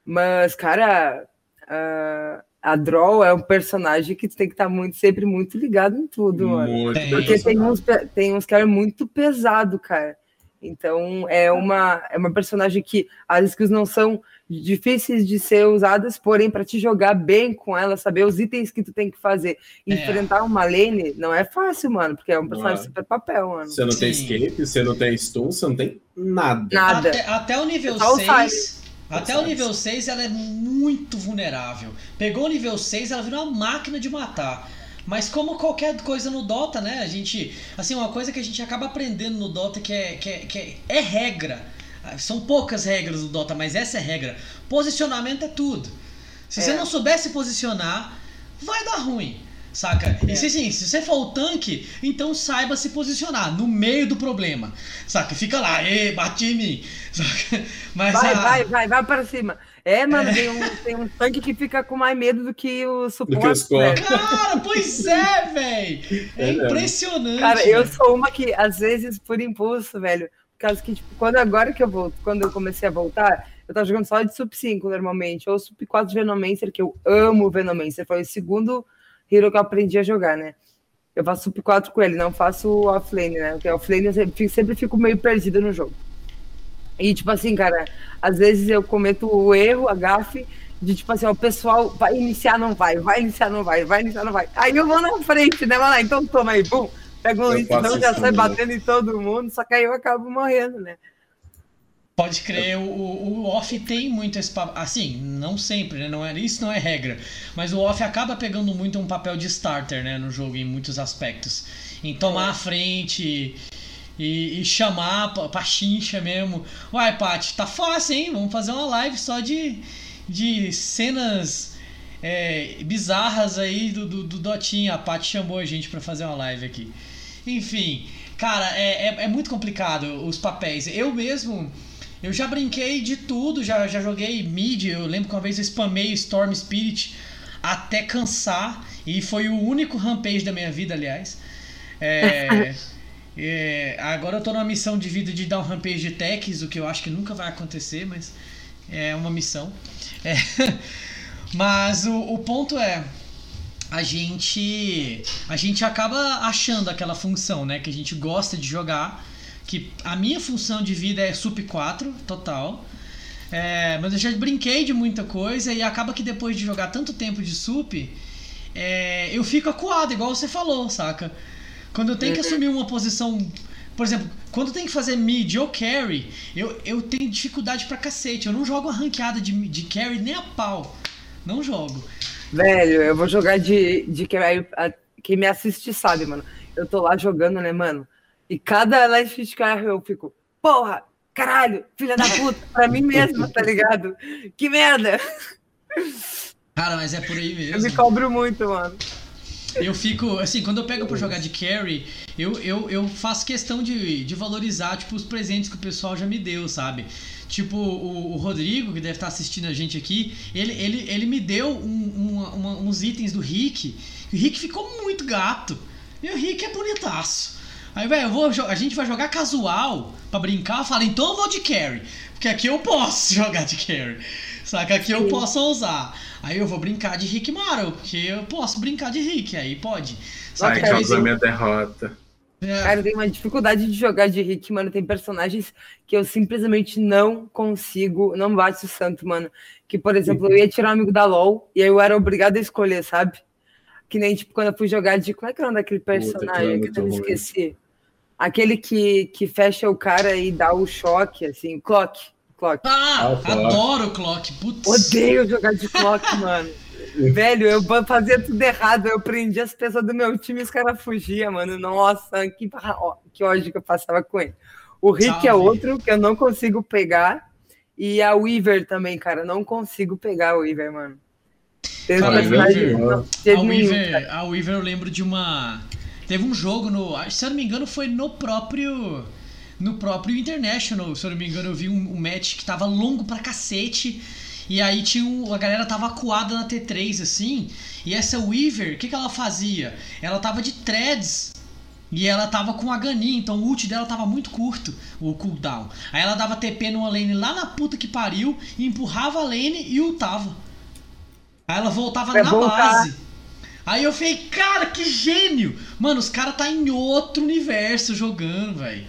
Mas, cara, a, a draw é um personagem que tu tem que estar muito, sempre muito ligado em tudo, mano. Muito Tem. Porque tem uns, tem uns carry muito pesado, cara. Então, é uma, é uma personagem que as skills não são difíceis de ser usadas, porém, para te jogar bem com ela, saber os itens que tu tem que fazer, É. enfrentar uma lane, não é fácil, mano, porque é um personagem é. super papel, mano. Você não tem Sim. escape, você não tem stun, você não tem nada. Nada. Até, até o nível Só o 6. Até o nível 6 ela é muito vulnerável. Pegou o nível 6, ela virou uma máquina de matar. Mas como qualquer coisa no Dota, né? A gente. Assim, uma coisa que a gente acaba aprendendo no Dota que é, que é, que é, é regra. São poucas regras do Dota, mas essa é regra. Posicionamento é tudo. Se você É. não souber se posicionar, vai dar ruim. Saca? E se, assim, se você for o tanque, então saiba se posicionar no meio do problema. Saca? Fica lá, e bate em mim. (laughs) Saca? Mas Vai, a- vai, vai, vai para cima. É, mano, tem um, tem um tanque que fica com mais medo do que o suporte. velho. Cara, pois é, velho. (laughs) É É impressionante. Cara, eu sou uma que, às vezes, por impulso, velho, por causa que, tipo, quando agora que eu volto, quando eu comecei a voltar, eu tava jogando só de Sup 5 normalmente, ou Sup 4 de Venomancer, que eu amo Venomancer, foi o segundo hero que eu aprendi a jogar, né? Eu faço Sup 4 com ele, não faço offlane, né? Porque offlane eu sempre, sempre fico meio perdida no jogo. E, tipo assim, cara, às vezes eu cometo o erro, a gafe, de tipo assim, ó, o pessoal vai iniciar, não vai, vai iniciar, não vai, vai iniciar, não vai. Aí eu vou na frente, né, mano? Então toma aí, bum, pega um não faço já sai também. batendo em todo mundo, só que aí eu acabo morrendo, né? Pode crer, o, o off tem muito esse papel. Assim, não sempre, né? Não é, isso não é regra. Mas o off acaba pegando muito um papel de starter, né? No jogo, em muitos aspectos. Em tomar a frente. e, e chamar pra, pra chincha mesmo. Uai, Paty, tá fácil, hein? Vamos fazer uma live só de, de cenas é, bizarras aí do, do, do Dotinha. A Paty chamou a gente pra fazer uma live aqui. Enfim, cara, é, é, é muito complicado os papéis. Eu mesmo. Eu já brinquei de tudo, já, já joguei mid. Eu lembro que uma vez eu spamei Storm Spirit até cansar. E foi o único rampage da minha vida, aliás. É, (laughs) é, agora eu tô numa missão de vida de dar um rampage de techs, o que eu acho que nunca vai acontecer, mas é uma missão. É, (laughs) mas o, o ponto é. A gente, a gente acaba achando aquela função, né? Que a gente gosta de jogar. Que a minha função de vida é sup 4, total. É, mas eu já brinquei de muita coisa e acaba que depois de jogar tanto tempo de sup, é, eu fico acuado, igual você falou, saca? Quando eu tenho que assumir uma posição. Por exemplo, quando tem que fazer mid ou carry, eu, eu tenho dificuldade pra cacete. Eu não jogo a ranqueada de, de carry nem a pau. Não jogo. Velho, eu vou jogar de, de carry. a- Quem me assiste sabe, mano. Eu tô lá jogando, né, mano? E cada last hit carry eu fico, porra, caralho, filha da puta, pra mim mesmo, tá ligado? Que merda! Cara, mas é por aí Eu me mesmo. cobro muito, mano. Eu fico, assim, quando eu pego pra jogar de carry, eu, eu, eu faço questão de, de valorizar, tipo, os presentes que o pessoal já me deu, sabe? Tipo, o, o Rodrigo, que deve estar assistindo a gente aqui, ele, ele, ele me deu um- uma- uma- uns itens do Rick. E o Rick ficou muito gato. E o Rick é bonitaço. Aí, velho, eu a gente vai jogar casual pra brincar. Eu falo, então eu vou de carry. Porque aqui eu posso (laughs) jogar de carry. Saca? Aqui eu Sim. posso usar. Aí eu vou brincar de Rick Maro, porque eu posso brincar de Rick, aí pode. Sai, Saca? causou eu- minha derrota. É, Cara, eu tenho uma dificuldade de jogar de Rick, mano. Tem personagens que eu simplesmente não consigo, não bate o santo, mano. Que, por exemplo, eu ia tirar um amigo da LOL e aí eu era obrigado a escolher, sabe? Que nem, tipo, quando eu fui jogar de. Como é que é o nome daquele personagem aquilo é que eu me esqueci? Aquele que, que fecha o cara e dá o choque, assim. Clock. Clock. Ah, Ah, o Clock. adoro o Clock. Putz. Odeio jogar de clock, (laughs) mano. Velho, eu fazia tudo errado. Eu prendia as pessoas do meu time e os caras fugiam, mano. Nossa, que, que ódio que eu passava com ele. O Rick é Salve. outro que eu não consigo pegar. E a Weaver também, cara. Não consigo pegar a Weaver, mano. Tem Cara, personagem- Weaver- não, A jeito nenhum, cara. Weaver, a Weaver eu lembro de uma. Teve um jogo no. Se eu não me engano, foi no próprio. No próprio International. Se eu não me engano, eu vi um, um match que tava longo pra cacete. E aí tinha um, a galera tava acuada na T3, assim. E essa Weaver, o que, que ela fazia? Ela tava de threads. E ela tava com a Ganin, então o ult dela tava muito curto, o cooldown. Aí ela dava TP numa lane lá na puta que pariu, empurrava a lane e ultava. Aí ela voltava Vai na base. Aí eu falei, cara, que gênio! Mano, os caras tá em outro universo jogando, velho.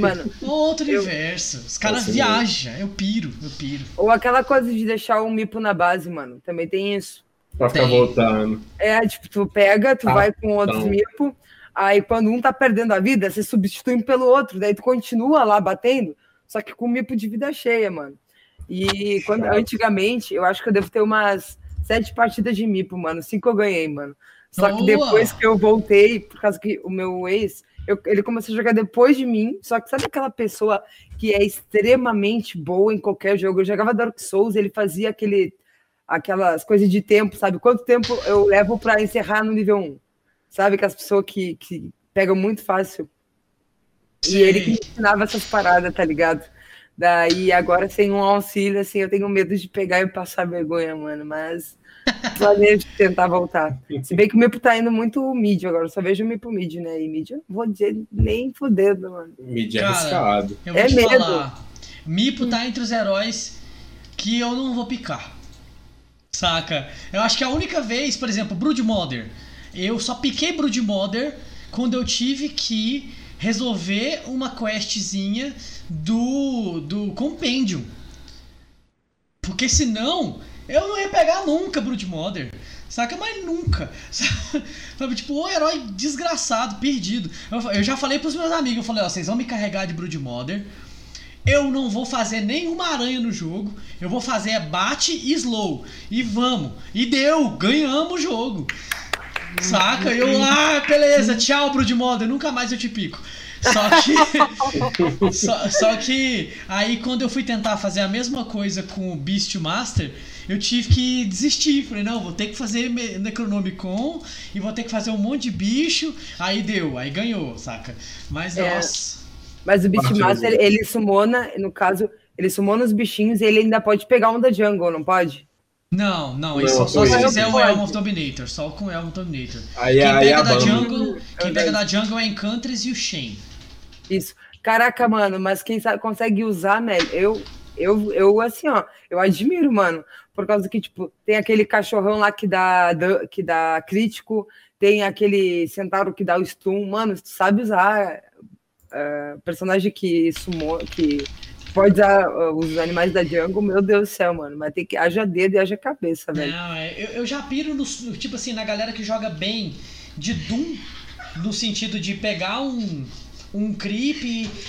Mano, Outro Eu- universo. Os caras viajam. Eu piro, eu piro. ou aquela coisa de deixar o Mipo na base, mano. Também tem isso. Pra ficar Tem. voltando. É, tipo, tu pega, tu Ah, vai com outros então. mipo, aí quando um tá perdendo a vida, você substitui um pelo outro, daí tu continua lá batendo, só que com o mipo de vida cheia, mano. E quando, antigamente, eu acho que eu devo ter umas sete partidas de mipo, mano. Cinco eu ganhei, mano. Só que Boa! depois que eu voltei, por causa que o meu ex, eu- ele começou a jogar depois de mim, só que sabe aquela pessoa que é extremamente boa em qualquer jogo? Eu jogava Dark Souls, ele fazia aquele aquelas coisas de tempo, sabe? Quanto tempo eu levo pra encerrar no nível 1? Sabe? Que as pessoas que, que pegam muito fácil. E ele que me ensinava essas paradas, tá ligado? Daí agora sem um auxílio, assim, eu tenho medo de pegar e passar vergonha, mano. Mas planejo tentar voltar. Se bem que o Mipo tá indo muito mid agora, eu só vejo o Mipo mid, né? E mid eu não vou dizer nem fodendo, mano. Mídia Cara, arriscado. Eu vou É te medo. falar. Mipo tá entre os heróis que eu não vou picar. Saca? Eu acho que a única vez, por exemplo, Broodmother. Eu só piquei Broodmother quando eu tive que resolver uma questzinha do, do Compendium. Porque senão eu não ia pegar nunca Broodmother. Saca? Mas nunca. (laughs) Sabe? Tipo, o herói desgraçado, perdido. Eu, eu já falei pros meus amigos, eu falei, ó, vocês vão me carregar de Broodmother. Eu não vou fazer nenhuma aranha no jogo. Eu vou fazer é bate e slow. E vamos. E deu. Ganhamos o jogo. Saca? Eu, ah, beleza. Tchau, Broodmother. Nunca mais eu te pico. Só que. (laughs) só, só que aí quando eu fui tentar fazer a mesma coisa com o Beast Master, eu tive que desistir. Falei, não, vou ter que fazer Necronomicon e vou ter que fazer um monte de bicho. Aí deu, aí ganhou, saca? Mas É. nossa. Mas o Beastmaster, ele sumona, no caso, ele sumona os bichinhos e ele ainda pode pegar um da jungle, não pode? Não, não, isso só, se fizer o. Elm of Dominator, só com o Elm of Dominator. Aí, Quem aí pega a da banda. jungle, quem Verdade. pega da jungle é Enchantress e o Shen. Isso. Caraca, mano, mas quem sabe consegue usar, né? Eu, eu, eu assim, ó, eu admiro, mano. Por causa que, tipo, tem aquele cachorrão lá que dá, que dá crítico, tem aquele centauro que dá o stun. Mano, tu sabe usar eh, personagem que sumou, que pode usar ah, os animais da jungle, meu Deus do céu, mano. Mas tem que haja dedo e haja cabeça, velho. Não, é, eu, eu já piro no- tipo assim, na galera que joga bem de Doom, no sentido de pegar um, um creep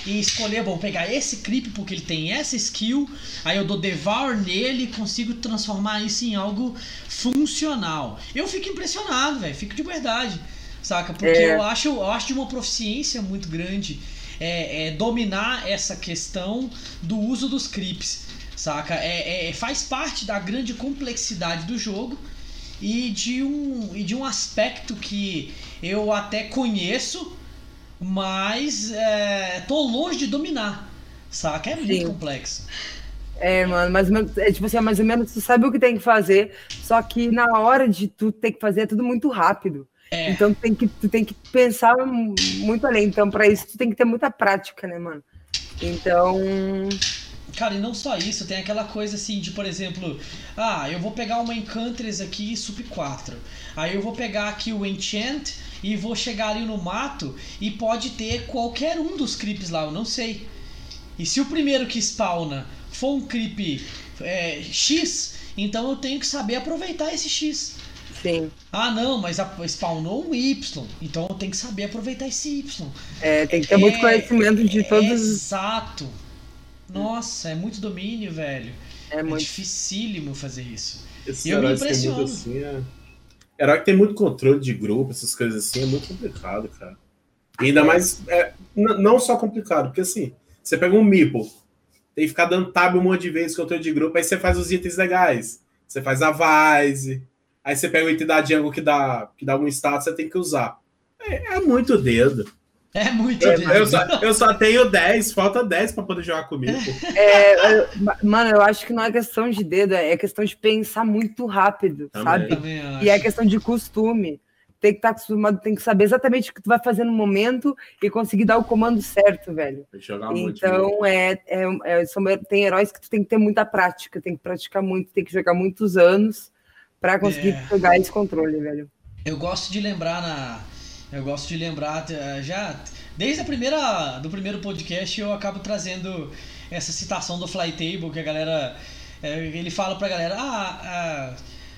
e, escolher, bom, pegar esse creep porque ele tem essa skill, aí eu dou devour nele e consigo transformar isso em algo funcional. Eu fico impressionado, velho, fico de verdade, saca? Porque É. eu, acho, eu acho de uma proficiência muito grande é, é, dominar essa questão do uso dos creeps, saca? É, é- faz parte da grande complexidade do jogo e de um, e de um aspecto que eu até conheço, mas é, tô longe de dominar, saca? É muito Sim. complexo. É, mano, menos, é tipo assim, é mais ou menos tu sabe o que tem que fazer, só que na hora de tu ter que fazer é tudo muito rápido. É. Então tu tem que, tu tem que pensar mu- muito além. Então, pra isso, tu tem que ter muita prática, né, mano? Então, Cara, e não só isso, tem aquela coisa assim de, por exemplo, ah, eu vou pegar uma Enchantress aqui, Sup 4. Aí eu vou pegar aqui o Enchant e vou chegar ali no mato e pode ter qualquer um dos creeps lá, eu não sei. E se o primeiro que spawna for um creep é, X, então eu tenho que saber aproveitar esse X. sim, Ah, não, mas spawnou um Y, então eu tenho que saber aproveitar esse Y. é, tem que ter muito É, conhecimento de todos. os- Exato. Nossa, é muito domínio, velho. É É muito. dificílimo fazer isso. Esses E eu me impressiono. assim, é... Herói que tem muito controle de grupo, essas coisas assim, é muito complicado, cara. E ainda mais, é, não só complicado, porque assim, você pega um Meeple, tem que ficar dando tab um monte de vezes controle de grupo, aí você faz os itens legais. Você faz a Vise, aí você pega o item da Jungle que dá, que dá algum status, você tem que usar. É, é muito dedo. É muito É. Eu só, eu só tenho 10, falta 10 pra poder jogar comigo. É, ma- mano, eu acho que não é questão de dedo, é questão de pensar muito rápido, Também. sabe? Também. E é questão de costume. Tem que estar acostumado, tem que saber exatamente o que tu vai fazer no momento e conseguir dar o comando certo, velho. Jogar muito. Então, é, é, é- são, tem heróis que tu tem que ter muita prática, tem que praticar muito, tem que jogar muitos anos pra conseguir É. pegar esse controle, velho. Eu gosto de lembrar na. Eu gosto de lembrar eh, já. Desde a primeira. do primeiro podcast eu acabo trazendo essa citação do Flytable, que a galera. eh, ele fala pra galera, ah, ah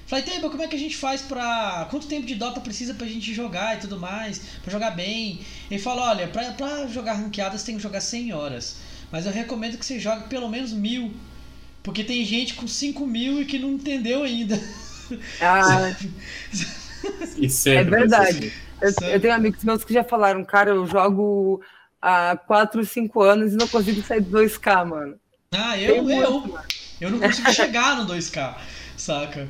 Flytable, como é que a gente faz pra. Quanto tempo de Dota precisa pra gente jogar e tudo mais? Pra jogar bem? Ele fala, olha, pra, pra jogar ranqueadas tem que jogar 100 horas. Mas eu recomendo que você jogue pelo menos mil. Porque tem gente com 5 mil e que não entendeu ainda. Ah, (laughs) E sempre É verdade. Eu, eu tenho amigos meus que já falaram, cara, eu jogo há 4, 5 anos e não consigo sair do 2K, mano. Ah, Tem eu, muito, eu. mano. Eu não consigo chegar no 2K, saca?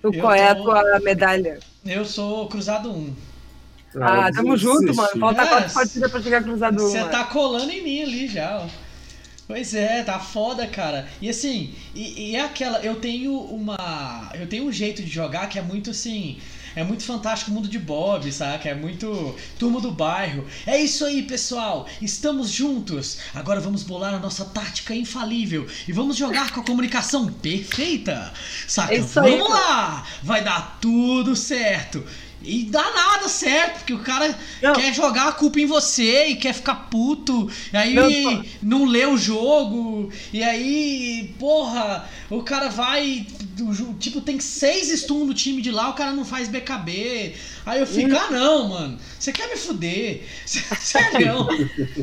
Tu, Eu qual é a tua medalha? Eu sou cruzado 1. Ah, eu tamo junto, mano. Falta É, quatro partidas pra chegar cruzado. Você mano. tá colando em mim ali já, ó. Pois é, tá foda, cara. E assim, e, e é aquela, eu tenho uma. Eu tenho um jeito de jogar que é muito assim. É muito fantástico o mundo de Bob, saca? É muito turma do bairro. É isso aí, pessoal. Estamos juntos. Agora vamos bolar a nossa tática infalível e vamos jogar com a comunicação perfeita. Saca? É isso aí, vamos lá. Vai dar tudo certo. E dá nada certo, porque o cara Não. quer jogar a culpa em você e quer ficar puto, e aí Não, não, lê o jogo, e aí, porra, o cara vai. Tipo, tem seis stun no time de lá, o cara não faz BKB. Aí eu fico, ah não, mano, você quer me fuder? (laughs) Sério?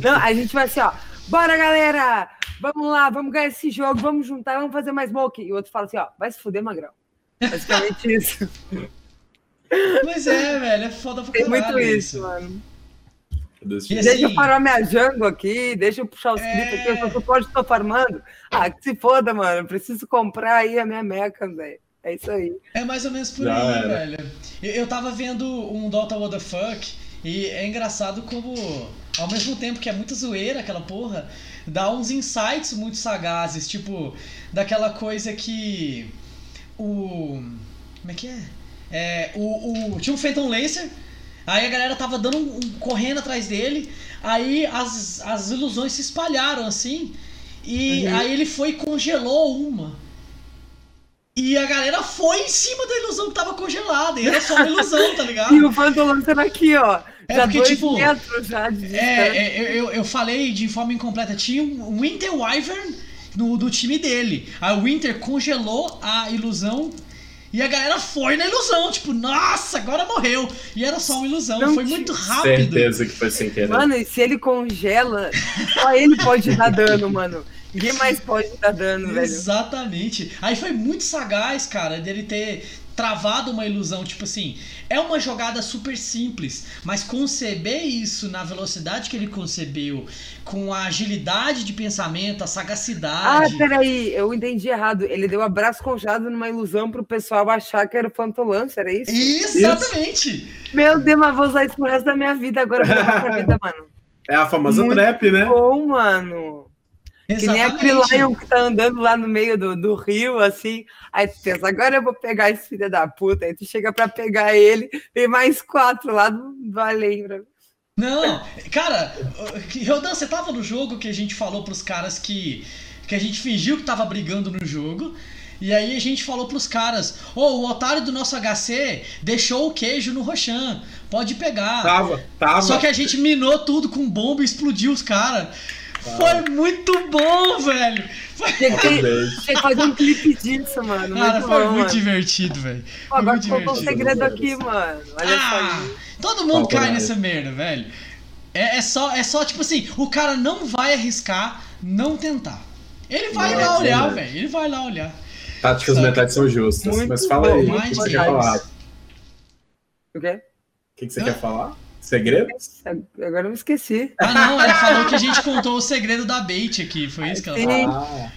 Não, a gente vai assim, ó. Bora, galera! Vamos lá, vamos ganhar esse jogo, vamos juntar, vamos fazer mais smoke. E o outro fala assim, ó, vai se fuder, magrão. Basicamente isso. Mas é, velho, é foda pra Tem caralho muito isso, mano. assim- Deixa eu parar minha jungle aqui, deixa eu puxar os É. clipes aqui, eu só suporte tô farmando. Ah, que se foda, mano. eu Preciso comprar aí a minha meca, velho. É isso aí. É mais ou menos por Já aí, era. velho. Eu, eu tava vendo um Dota What the Fuck e é engraçado como, ao mesmo tempo que é muita zoeira aquela porra, dá uns insights muito sagazes, tipo, daquela coisa que o. Como é que é? É, o, o, tinha um Phantom Lancer, aí a galera tava dando um, um- correndo atrás dele, aí as, as ilusões se espalharam assim, e Uhum. aí ele foi e congelou uma. E a galera foi em cima da ilusão que tava congelada, e era só uma ilusão, tá ligado? (laughs) E o Phantom lançando aqui, ó. É já porque, tipo, metros já de. É, é, eu, eu- eu falei de forma incompleta. Tinha um Winter Wyvern no, do time dele. A Winter congelou a ilusão e a galera foi na ilusão. Tipo, nossa, agora morreu. E era só uma ilusão. Não foi muito rápido. Certeza que foi sem querer. Mano, e se ele congela, só ele pode dar dano, mano. Ninguém mais pode dar dano, velho. Exatamente. Aí foi muito sagaz, cara, dele ter travado uma ilusão, tipo assim, é uma jogada super simples, mas conceber isso na velocidade que ele concebeu, com a agilidade de pensamento, a Ah, sagacidade. peraí, eu entendi errado. Ele deu abraço congelado numa ilusão pro pessoal achar que era o Phantom Lancer, é isso? Exatamente! Meu Deus, mas vou usar isso pro resto da minha vida agora pra minha vida, mano. É a famosa Muito trap, né? Bom, mano. Que nem aquele Exatamente. Lion que tá andando lá no meio do, do rio, assim. Aí tu pensa, agora eu vou pegar esse filho da puta. Aí tu chega pra pegar ele, tem mais quatro lá do, do além. Não, cara, Rodan, você tava no jogo que a gente falou pros caras que. que a gente fingiu que tava brigando no jogo. E aí a gente falou pros caras, ô, o otário do nosso HC deixou o queijo no Roshan. Pode pegar. Tava, tava. Só que a gente minou tudo com bomba e explodiu os caras. Foi muito bom, velho. Foi... Que, fazer um clipe disso, mano. Cara, muito foi bom, muito mano. divertido, velho. Agora colocou um segredo aqui, mano. Olha Ah, só todo mundo cai nessa merda, velho. É, é só, é só tipo assim, o cara não vai arriscar não tentar. Ele vai Não, lá é olhar, velho. Ele vai lá olhar. Táticas mentais são justas. Muito Mas fala aí, bom, o que você quer falar? O quê? O que você quer falar? Segredos? Agora eu me esqueci. Ah, não, ela falou que a gente contou o segredo da bait aqui. Foi isso que ela falou. Ah,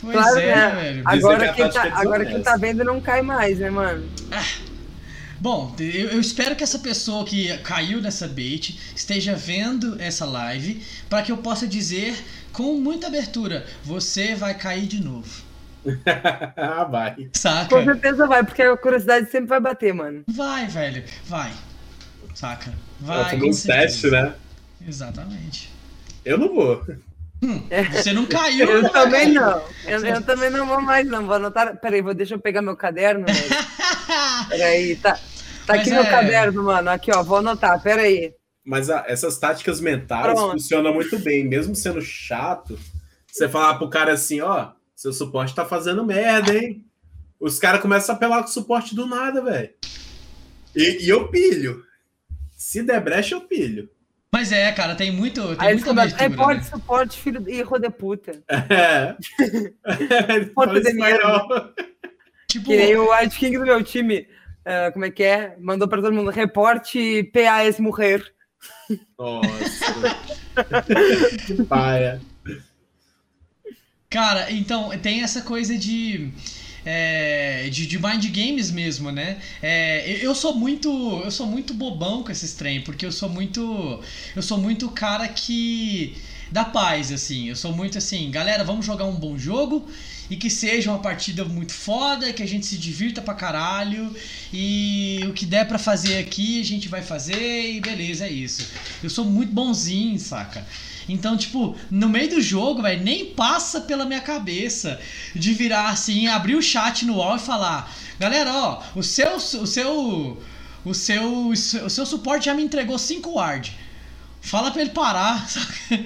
Pois Claro, é, né? velho. Agora, quem tá, é agora quem desonesta. tá vendo não cai mais, né, mano? Bom, eu, eu espero que essa pessoa que caiu nessa bait esteja vendo essa live para que eu possa dizer com muita abertura: você vai cair de novo. (laughs) ah, vai. Saca? Com certeza vai, porque a curiosidade sempre vai bater, mano. Vai, velho. Vai. Saca? É Vai. famoso certeza. teste, né? Exatamente. Eu não vou. Você não caiu, Eu não também cair. não. Eu, eu também não vou mais, não. Vou anotar. Peraí, vou, deixa eu pegar meu caderno, velho. (laughs) Peraí, tá. Tá Mas aqui é- meu caderno, mano. Aqui, ó. Vou anotar. Peraí. Mas ah, essas táticas mentais Pronto. funcionam muito bem, mesmo sendo chato. Você falar pro cara assim, ó, seu suporte tá fazendo merda, hein? Os caras começam a apelar com o suporte do nada, velho. E, e eu pilho. Se der brecha, eu pilho. Mas é, cara, tem muito. Tem Aí muita abertura. Reporte, né? suporte, filho de hijo de puta. (laughs) É. (laughs) Puta de espanhol. Tipo, Que nem o White King do meu time. ah, como é que é? Mandou pra todo mundo. Reporte PA ex-morrer. Nossa. (laughs) que paia. Cara, então, tem essa coisa de. É, de, de mind games mesmo, né? É, eu- eu sou muito. Eu sou muito bobão com esses trem, porque eu sou muito. Eu sou muito cara que. dá paz, assim. Eu sou muito assim, galera, vamos jogar um bom jogo e que seja uma partida muito foda, que a gente se divirta pra caralho. E o que der pra fazer aqui, a gente vai fazer e beleza, é isso. Eu sou muito bonzinho, saca? Então, tipo, no meio do jogo, velho, nem passa pela minha cabeça de virar assim, abrir o chat no wall e falar: Galera, ó, o seu. O seu. O seu, o seu suporte já me entregou 5 ward. Fala pra ele parar, (laughs) saca?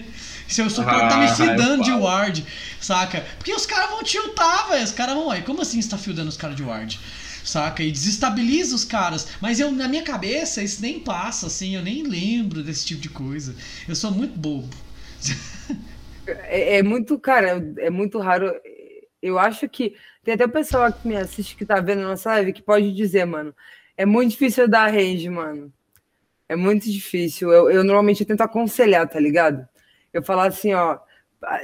Seu suporte tá me Ah, fidando de ward, saca? Porque os caras vão tiltar, velho. Os caras vão, aí, como assim você tá fildando os caras de ward? Saca? E desestabiliza os caras. Mas eu, na minha cabeça, isso nem passa, assim. Eu nem lembro desse tipo de coisa. Eu sou muito bobo. É, é muito, cara, é muito raro. Eu acho que tem até o pessoal que me assiste que tá vendo nossa live que pode dizer, mano. É muito difícil eu dar range, mano. É muito difícil. Eu, eu normalmente tento aconselhar, tá ligado? Eu falar assim, ó,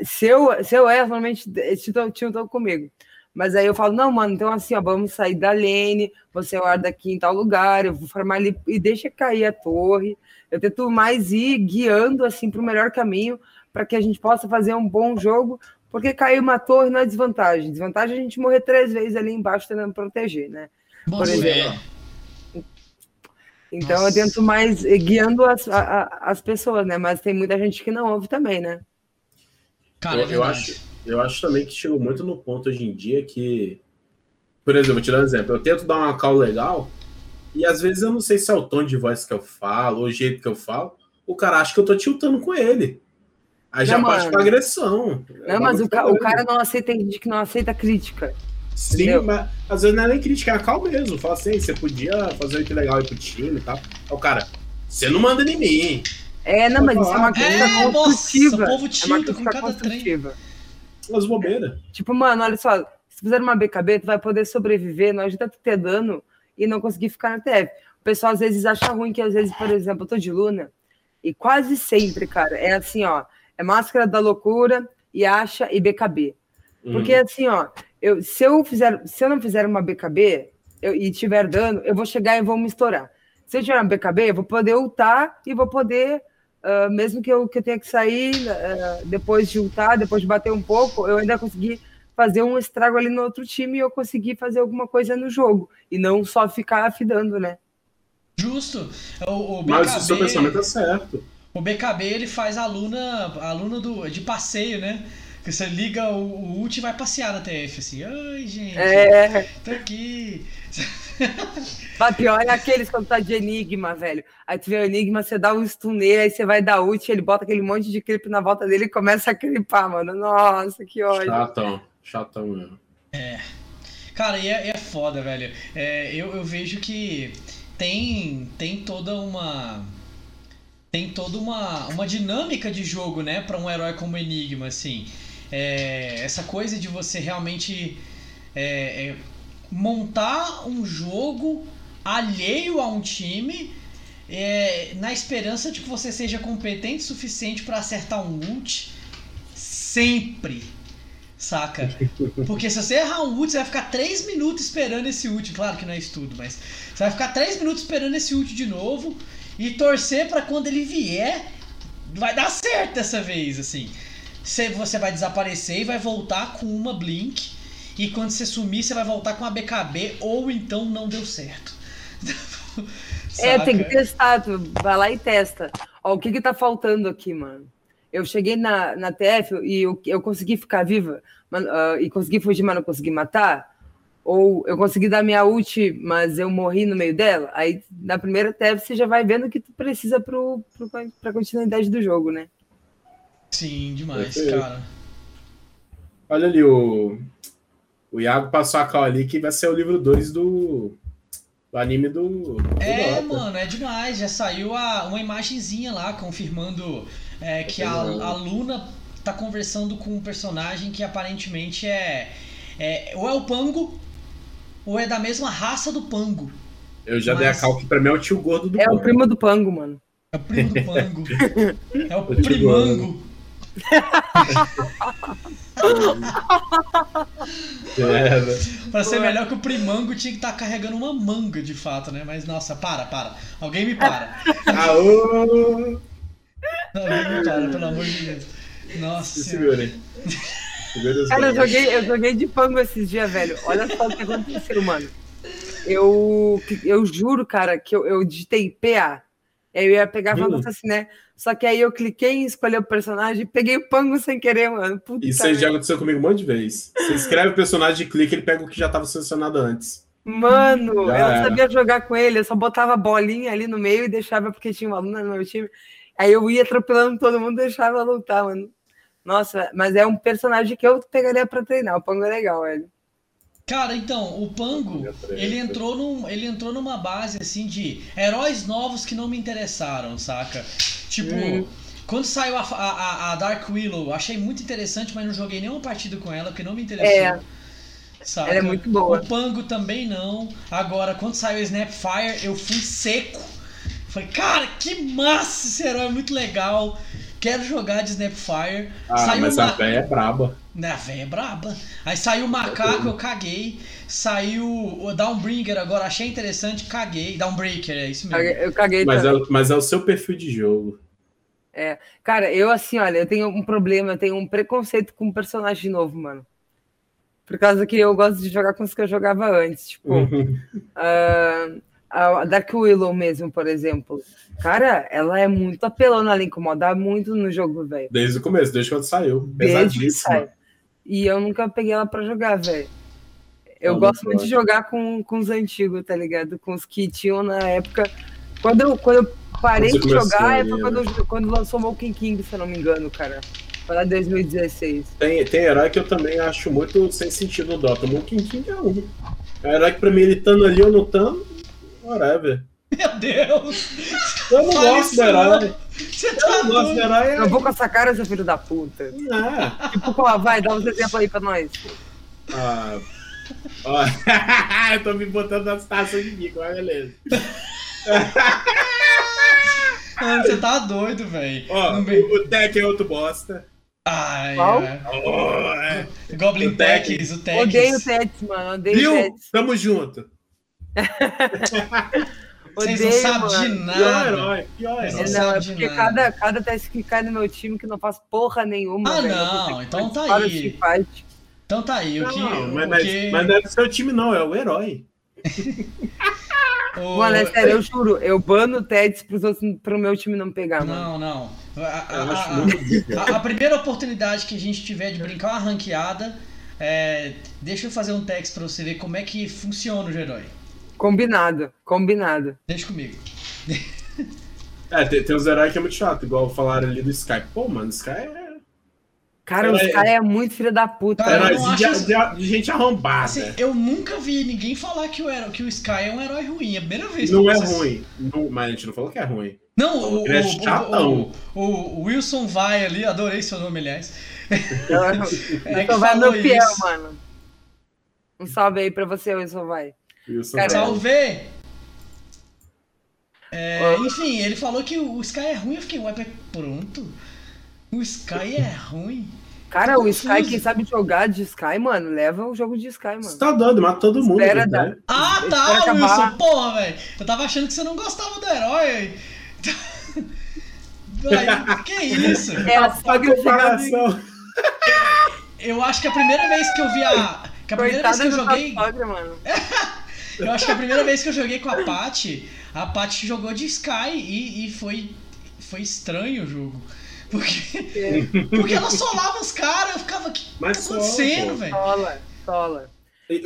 se eu, se eu erro, normalmente eles tinham comigo. Mas aí eu falo, não, mano, então assim, ó, vamos sair da lane, você guarda aqui em tal lugar, eu vou formar ali e deixa cair a torre. Eu tento mais ir guiando assim para o melhor caminho para que a gente possa fazer um bom jogo, porque cair uma torre não é desvantagem. Desvantagem é a gente morrer três vezes ali embaixo tentando proteger, né? Bom, Por exemplo. é. Então Nossa. eu tento mais guiando as, a- as pessoas, né? Mas tem muita gente que não ouve também, né? Cara, eu, é eu acho, eu acho também que chegou muito no ponto hoje em dia que, por exemplo, vou te dar um exemplo. Eu tento dar uma call legal e às vezes eu não sei se é o tom de voz que eu falo ou o jeito que eu falo. O cara acha que eu tô tiltando com ele. Aí já Não, parte mano. pra agressão. Não, mas o, ca- o cara não aceita, tem gente que não aceita crítica. Sim, entendeu? mas às vezes não é nem crítica, é a cal mesmo. Fala assim, você podia fazer muito legal aí pro time e tal. Aí o cara, você não manda em mim. É, não, mas isso é uma É, crítica nossa, construtiva. o povo é tilta uma com crítica cada trem. As bobeiras. Tipo, mano, olha só, se fizer uma BKB, tu vai poder sobreviver, não adianta tu ter dano e não conseguir ficar na TF. O pessoal às vezes acha ruim que, às vezes, por exemplo, eu tô de Luna, e quase sempre, cara, é assim, ó, é Máscara da Loucura, e Acha e BKB. Porque Uhum. assim, ó, eu, se, eu fizer, se eu não fizer uma BKB eu- e tiver dano, eu vou chegar e vou me estourar. Se eu tiver uma BKB, eu vou poder ultar e vou poder, ah, mesmo que eu, que eu tenha que sair ah, depois de ultar, depois de bater um pouco, eu ainda conseguir fazer um estrago ali no outro time e eu conseguir fazer alguma coisa no jogo. E não só ficar afidando, né? Justo. O, o Mas o seu BKB, pensamento é certo. o BKB ele faz a aluna, a aluna do, de passeio, né? Que você liga o, o ult e vai passear na TF, assim. Ai, gente, É, tô aqui. mas pior é aqueles quando tá de Enigma, velho. Aí tu vê o Enigma, você dá um stun nele, aí você vai dar ult, ele bota aquele monte de clipe na volta dele e começa a clipar, mano. Nossa, que ódio. Chatão. Chatão mesmo. Cara, e é, é foda, velho. É, eu, eu vejo que tem, tem toda uma. Tem toda uma, uma dinâmica de jogo, né? Pra um herói como Enigma, assim. É, essa coisa de você realmente é, é, montar um jogo alheio a um time é, na esperança de que você seja competente o suficiente pra acertar um ult sempre. Saca? (laughs) Porque se você errar um ult, você vai ficar 3 minutos esperando esse ult. Claro que não é isso tudo, mas você vai ficar 3 minutos esperando esse ult de novo e torcer pra quando ele vier, vai dar certo dessa vez, assim. Você, vai desaparecer e vai voltar com uma Blink. E quando você sumir, você vai voltar com uma BKB ou então não deu certo. (laughs) É, tem que testar, tu vai lá e testa. Ó, o que que tá faltando aqui, mano? Eu cheguei na, na TF e eu, eu consegui ficar viva mas, ah, e consegui fugir, mas não consegui matar? Ou eu consegui dar minha ult, mas eu morri no meio dela? Aí, na primeira TF, você já vai vendo o que tu precisa pro, pro, pra continuidade do jogo, né? Sim, demais, Perfeito. cara. Olha ali, o, o Iago passou a cal ali que vai ser o livro 2 do, do anime do. do É, Dota. mano, é demais. Já saiu a, uma imagenzinha lá confirmando é, que a, a Luna tá conversando com um personagem que aparentemente é, é. Ou é o Pango, ou é da mesma raça do Pango. Eu já Mas- dei a cal que pra mim é o tio gordo do É o Pango. primo do Pango, mano. É o primo do Pango. (laughs) é o te Primango. É, né? Pra ser melhor que o Primango tinha que estar carregando uma manga de fato, né? Mas nossa, para, para. Alguém me para. Aô! Alguém me para, pelo amor de Deus. Nossa Se segurem. Cara, eu joguei, eu joguei de pango esses dias, velho. Olha só o que aconteceu, mano. Eu, eu juro, cara, que eu, eu digitei PA. Aí Eu ia pegar a Hum. Fantasy assim, né? Só que aí eu cliquei em escolher o personagem e peguei o pango sem querer, mano. Puta Isso aí já aconteceu comigo um monte de vezes. Você escreve o personagem de clique, ele pega o que já estava selecionado antes. Mano, Já eu não era. sabia jogar com ele, eu só botava a bolinha ali no meio e deixava porque tinha uma aluna no meu time. Aí eu ia atropelando todo mundo e deixava lutar, mano. Nossa, mas é um personagem que eu pegaria pra treinar. O Pango é legal, velho. Cara, então, o Pango, ele entrou, num, ele entrou numa base assim de heróis novos que não me interessaram, saca? Tipo, Hum. quando saiu a, a, a Dark Willow, achei muito interessante, mas não joguei nenhuma partida com ela, porque não me interessou. É. Saca? Ela é muito boa. O Pango também não. Agora, quando saiu o Snapfire, eu fui seco. Falei, cara, que massa esse herói, é muito legal. Quero jogar de Snapfire. Ah, saiu mas uma... a véia é braba. Né, a véia é braba. Aí saiu o macaco, eu caguei. Saiu o Downbringer agora, achei interessante, caguei. Downbreaker, é isso mesmo. Eu caguei Mas é, mas é o seu perfil de jogo. Cara, eu assim, olha, eu tenho um problema, eu tenho um preconceito com personagem novo, mano. Por causa que eu gosto de jogar com os que eu jogava antes. Tipo, (laughs) ah, a Dark Willow mesmo, por exemplo. Cara, ela é muito apelona, ela incomoda muito no jogo, velho. Desde o começo, desde quando saiu. Sai. E eu nunca peguei ela pra jogar, velho. Eu gosto muito de jogar com, com os antigos, tá ligado? Com os que tinham na época. Quando eu, quando eu parei Quando de jogar, é ali, foi quando, eu- quando lançou Monkey King, se eu não me engano, cara. Foi lá em 2016. Tem, tem herói que eu também acho muito sem sentido no Dota. Monkey King é um. É herói que pra mim ele estando ali ou não estando, whatever. Meu Deus! Eu não Fala gosto do herói. Você Eu tá não gosto do doido? herói. Eu vou com essa cara, seu filho da puta. É. Tipo, qual? vai, dá uns exemplos aí pra nós. Ah, ó, (laughs) eu tô me botando na situação de bico, mas beleza. (laughs) Mano, você tá doido, velho. Ó, vem- o, Tech é outro bosta. Ai, Qual? ai. Oh, é. Goblin O Tex. Techs, o Techs. Odeio o Tets, mano. Odeio o Viu? Tets. Tamo junto. (laughs) Vocês não sabem de mano. Pior nada. herói, pior herói. É, Não não, é porque nada. cada, cada teste que cai no meu time que não faz porra nenhuma. Ah, velho. não, então tá aí. Então tá aí, o que. Não, o mas, mas, que mas não é do seu time, não, é o herói. (laughs) o- Mano, é sério, eu juro, eu bano o Teds pros outros, pro meu time não pegar, mano. Não, não. A, a- a- a- a primeira oportunidade que a gente tiver de brincar uma ranqueada, é, deixa eu fazer um text pra você ver como é que funciona o herói. Combinado, combinado. Deixa comigo. (laughs) É, tem, tem uns heróis que é muito chato, igual falaram ali do Sky. Pô, mano, Sky é Cara, É, os é. é muito filho da puta. Cara, eu mano. não heróizinho acho de, de- de gente arrombada. Assim, eu nunca vi ninguém falar que o, hero- que o Sky é um herói ruim. É a primeira vez que não eu é isso. ruim. Não- mas a gente não falou que é ruim. Não, o, Ele é o- chatão. o, o- o Wilson vai ali, adorei seu nome, aliás. (laughs) É que Então vai fiel, isso. mano. Um salve aí pra você, Wilson vai. Wilson Cara. Salve! É, enfim, ele falou que o Sky é ruim, eu fiquei, ué, pronto. O Sky é ruim. Cara, o Sky, quem sabe jogar de Sky, mano, leva o jogo de Sky, mano. Você tá doido, mata todo mundo. Espera né? Ah, Espera tá, acabar. Wilson, porra, velho. Eu tava achando que você não gostava do herói. (laughs) Aí, que isso? É a comparação. Eu acho que a primeira vez que eu vi a. Que a primeira vez Coitada que eu joguei. sogra, mano. (laughs) Eu acho que a primeira vez que eu joguei com a Paty, a Paty jogou de Sky e, e foi, foi estranho o jogo. Porque, porque ela solava os caras, eu ficava, o que Mas tá acontecendo, velho? Sola, sola.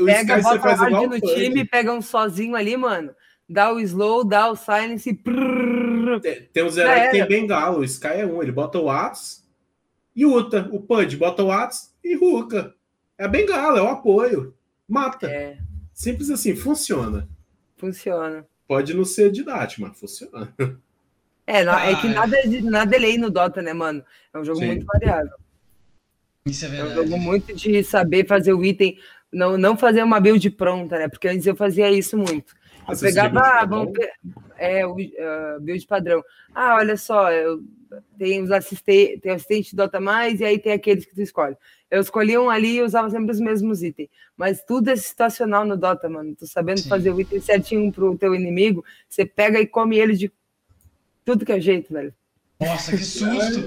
O Pega, Sky bota faz hard no o time, pega um sozinho ali, mano. Dá o slow, dá o silence e... prrr. Tem, tem uns heróis que tem bengala. O Sky é um. Ele bota o Atos e Uta. O Pud bota o Atos e Ruka. É a bengala, é o apoio. Mata. É, Simples assim, funciona. funciona. Pode não ser didático, mas funciona. (laughs) É, não- é que Ah, é. nada, é de- nada é lei no Dota, né, mano? É um jogo Sim. muito variável. Isso é É um verdade. jogo muito de saber fazer o item, não, não fazer uma build pronta, né? Porque antes eu fazia isso muito. Eu você pegava, chega- ah, vamos pe- é, o ah, build padrão. Ah, olha só, eu tem os assistentes, tem o assistente Dota mais e aí tem aqueles que tu escolhe. Eu escolhi um ali e usava sempre os mesmos itens. Mas tudo é situacional no Dota, mano. Tu sabendo Sim. fazer o item certinho pro teu inimigo, você pega e come ele de tudo que é jeito, velho. Nossa, que susto!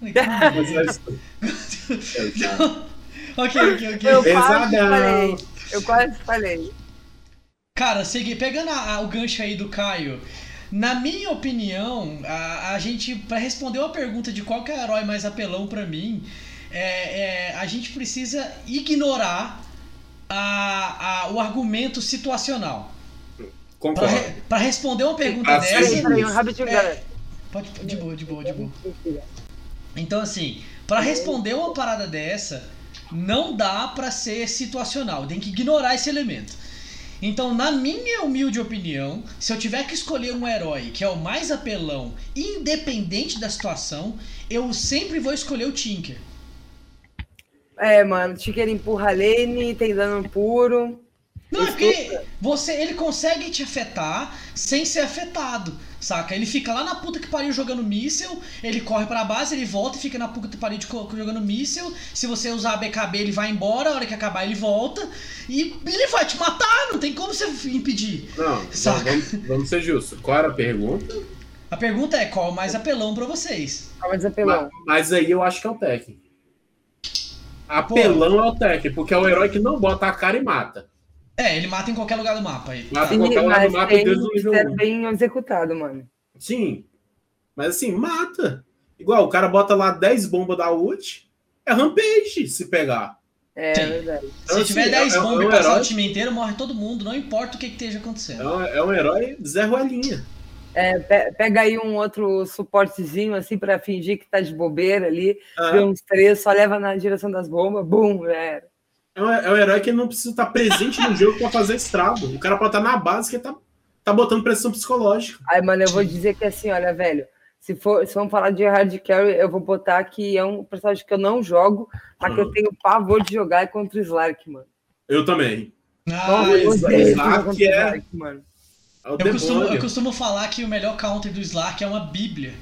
(laughs) Ok, ok, ok. Eu quase falei. Eu quase falei. Cara, segui, pegando a- a- o gancho aí do Caio, na minha opinião, a, a gente, pra responder uma pergunta de qual que é o herói mais apelão pra mim, é, é, a gente precisa ignorar a, a- o argumento situacional. Pra, Concordo. re- pra responder uma pergunta Ah, dessa. Peraí, peraí, rapidinho, É. Pode, de boa, de boa, de boa. Então, assim, pra responder uma parada dessa, não dá pra ser situacional, tem que ignorar esse elemento. Então, na minha humilde opinião, se eu tiver que escolher um herói que é o mais apelão, independente da situação, eu sempre vou escolher o Tinker. É, mano, Tinker empurra a lane, tem dano puro. Não, é porque você, ele consegue te afetar sem ser afetado, saca? Ele fica lá na puta que pariu jogando míssel, ele corre pra base, ele volta e fica na puta que pariu jogando míssel. Se você usar a BKB, ele vai embora, a hora que acabar, ele volta. E ele vai te matar, não tem como você impedir. Não, Saca. vamos, vamos ser justos. Qual era a pergunta? A pergunta é qual o mais apelão pra vocês? Ah, mas apelão. Mas, mas aí eu acho que é o Tekken. Apelão é o Tekken, porque é o herói que não bota a cara e mata. É, ele mata em qualquer lugar do mapa aí. Mata Sim, qualquer mas do mapa tem desde o que nível ser 1. bem executado, mano. Sim. Mas assim, mata. Igual, o cara bota lá 10 bombas da ult, é rampage se pegar. É Sim. verdade. Então, Se assim, tiver 10 é- é- bombas é e um passar herói- o time inteiro, morre todo mundo, não importa o que, que esteja É acontecendo. um, é um herói Zé Ruelinha. É, pe- pega aí um outro suportezinho, assim, pra fingir que tá de bobeira ali. É, Vê uns três, só leva na direção das bombas, bum, é um, é um herói que não precisa estar presente no jogo pra fazer estrago. O cara pode estar na base que tá, tá botando pressão psicológica. Aí, mano, eu vou dizer que assim, olha, velho, se for, se vamos falar de hard carry, eu vou botar que é um personagem que eu não jogo, mas que eu Uhum. tenho pavor de jogar é contra o Slark, mano. Eu também. Ah, Nossa, Slark é- Slark, mano. É Eu costumo, eu costumo falar que o melhor counter do Slark é uma bíblia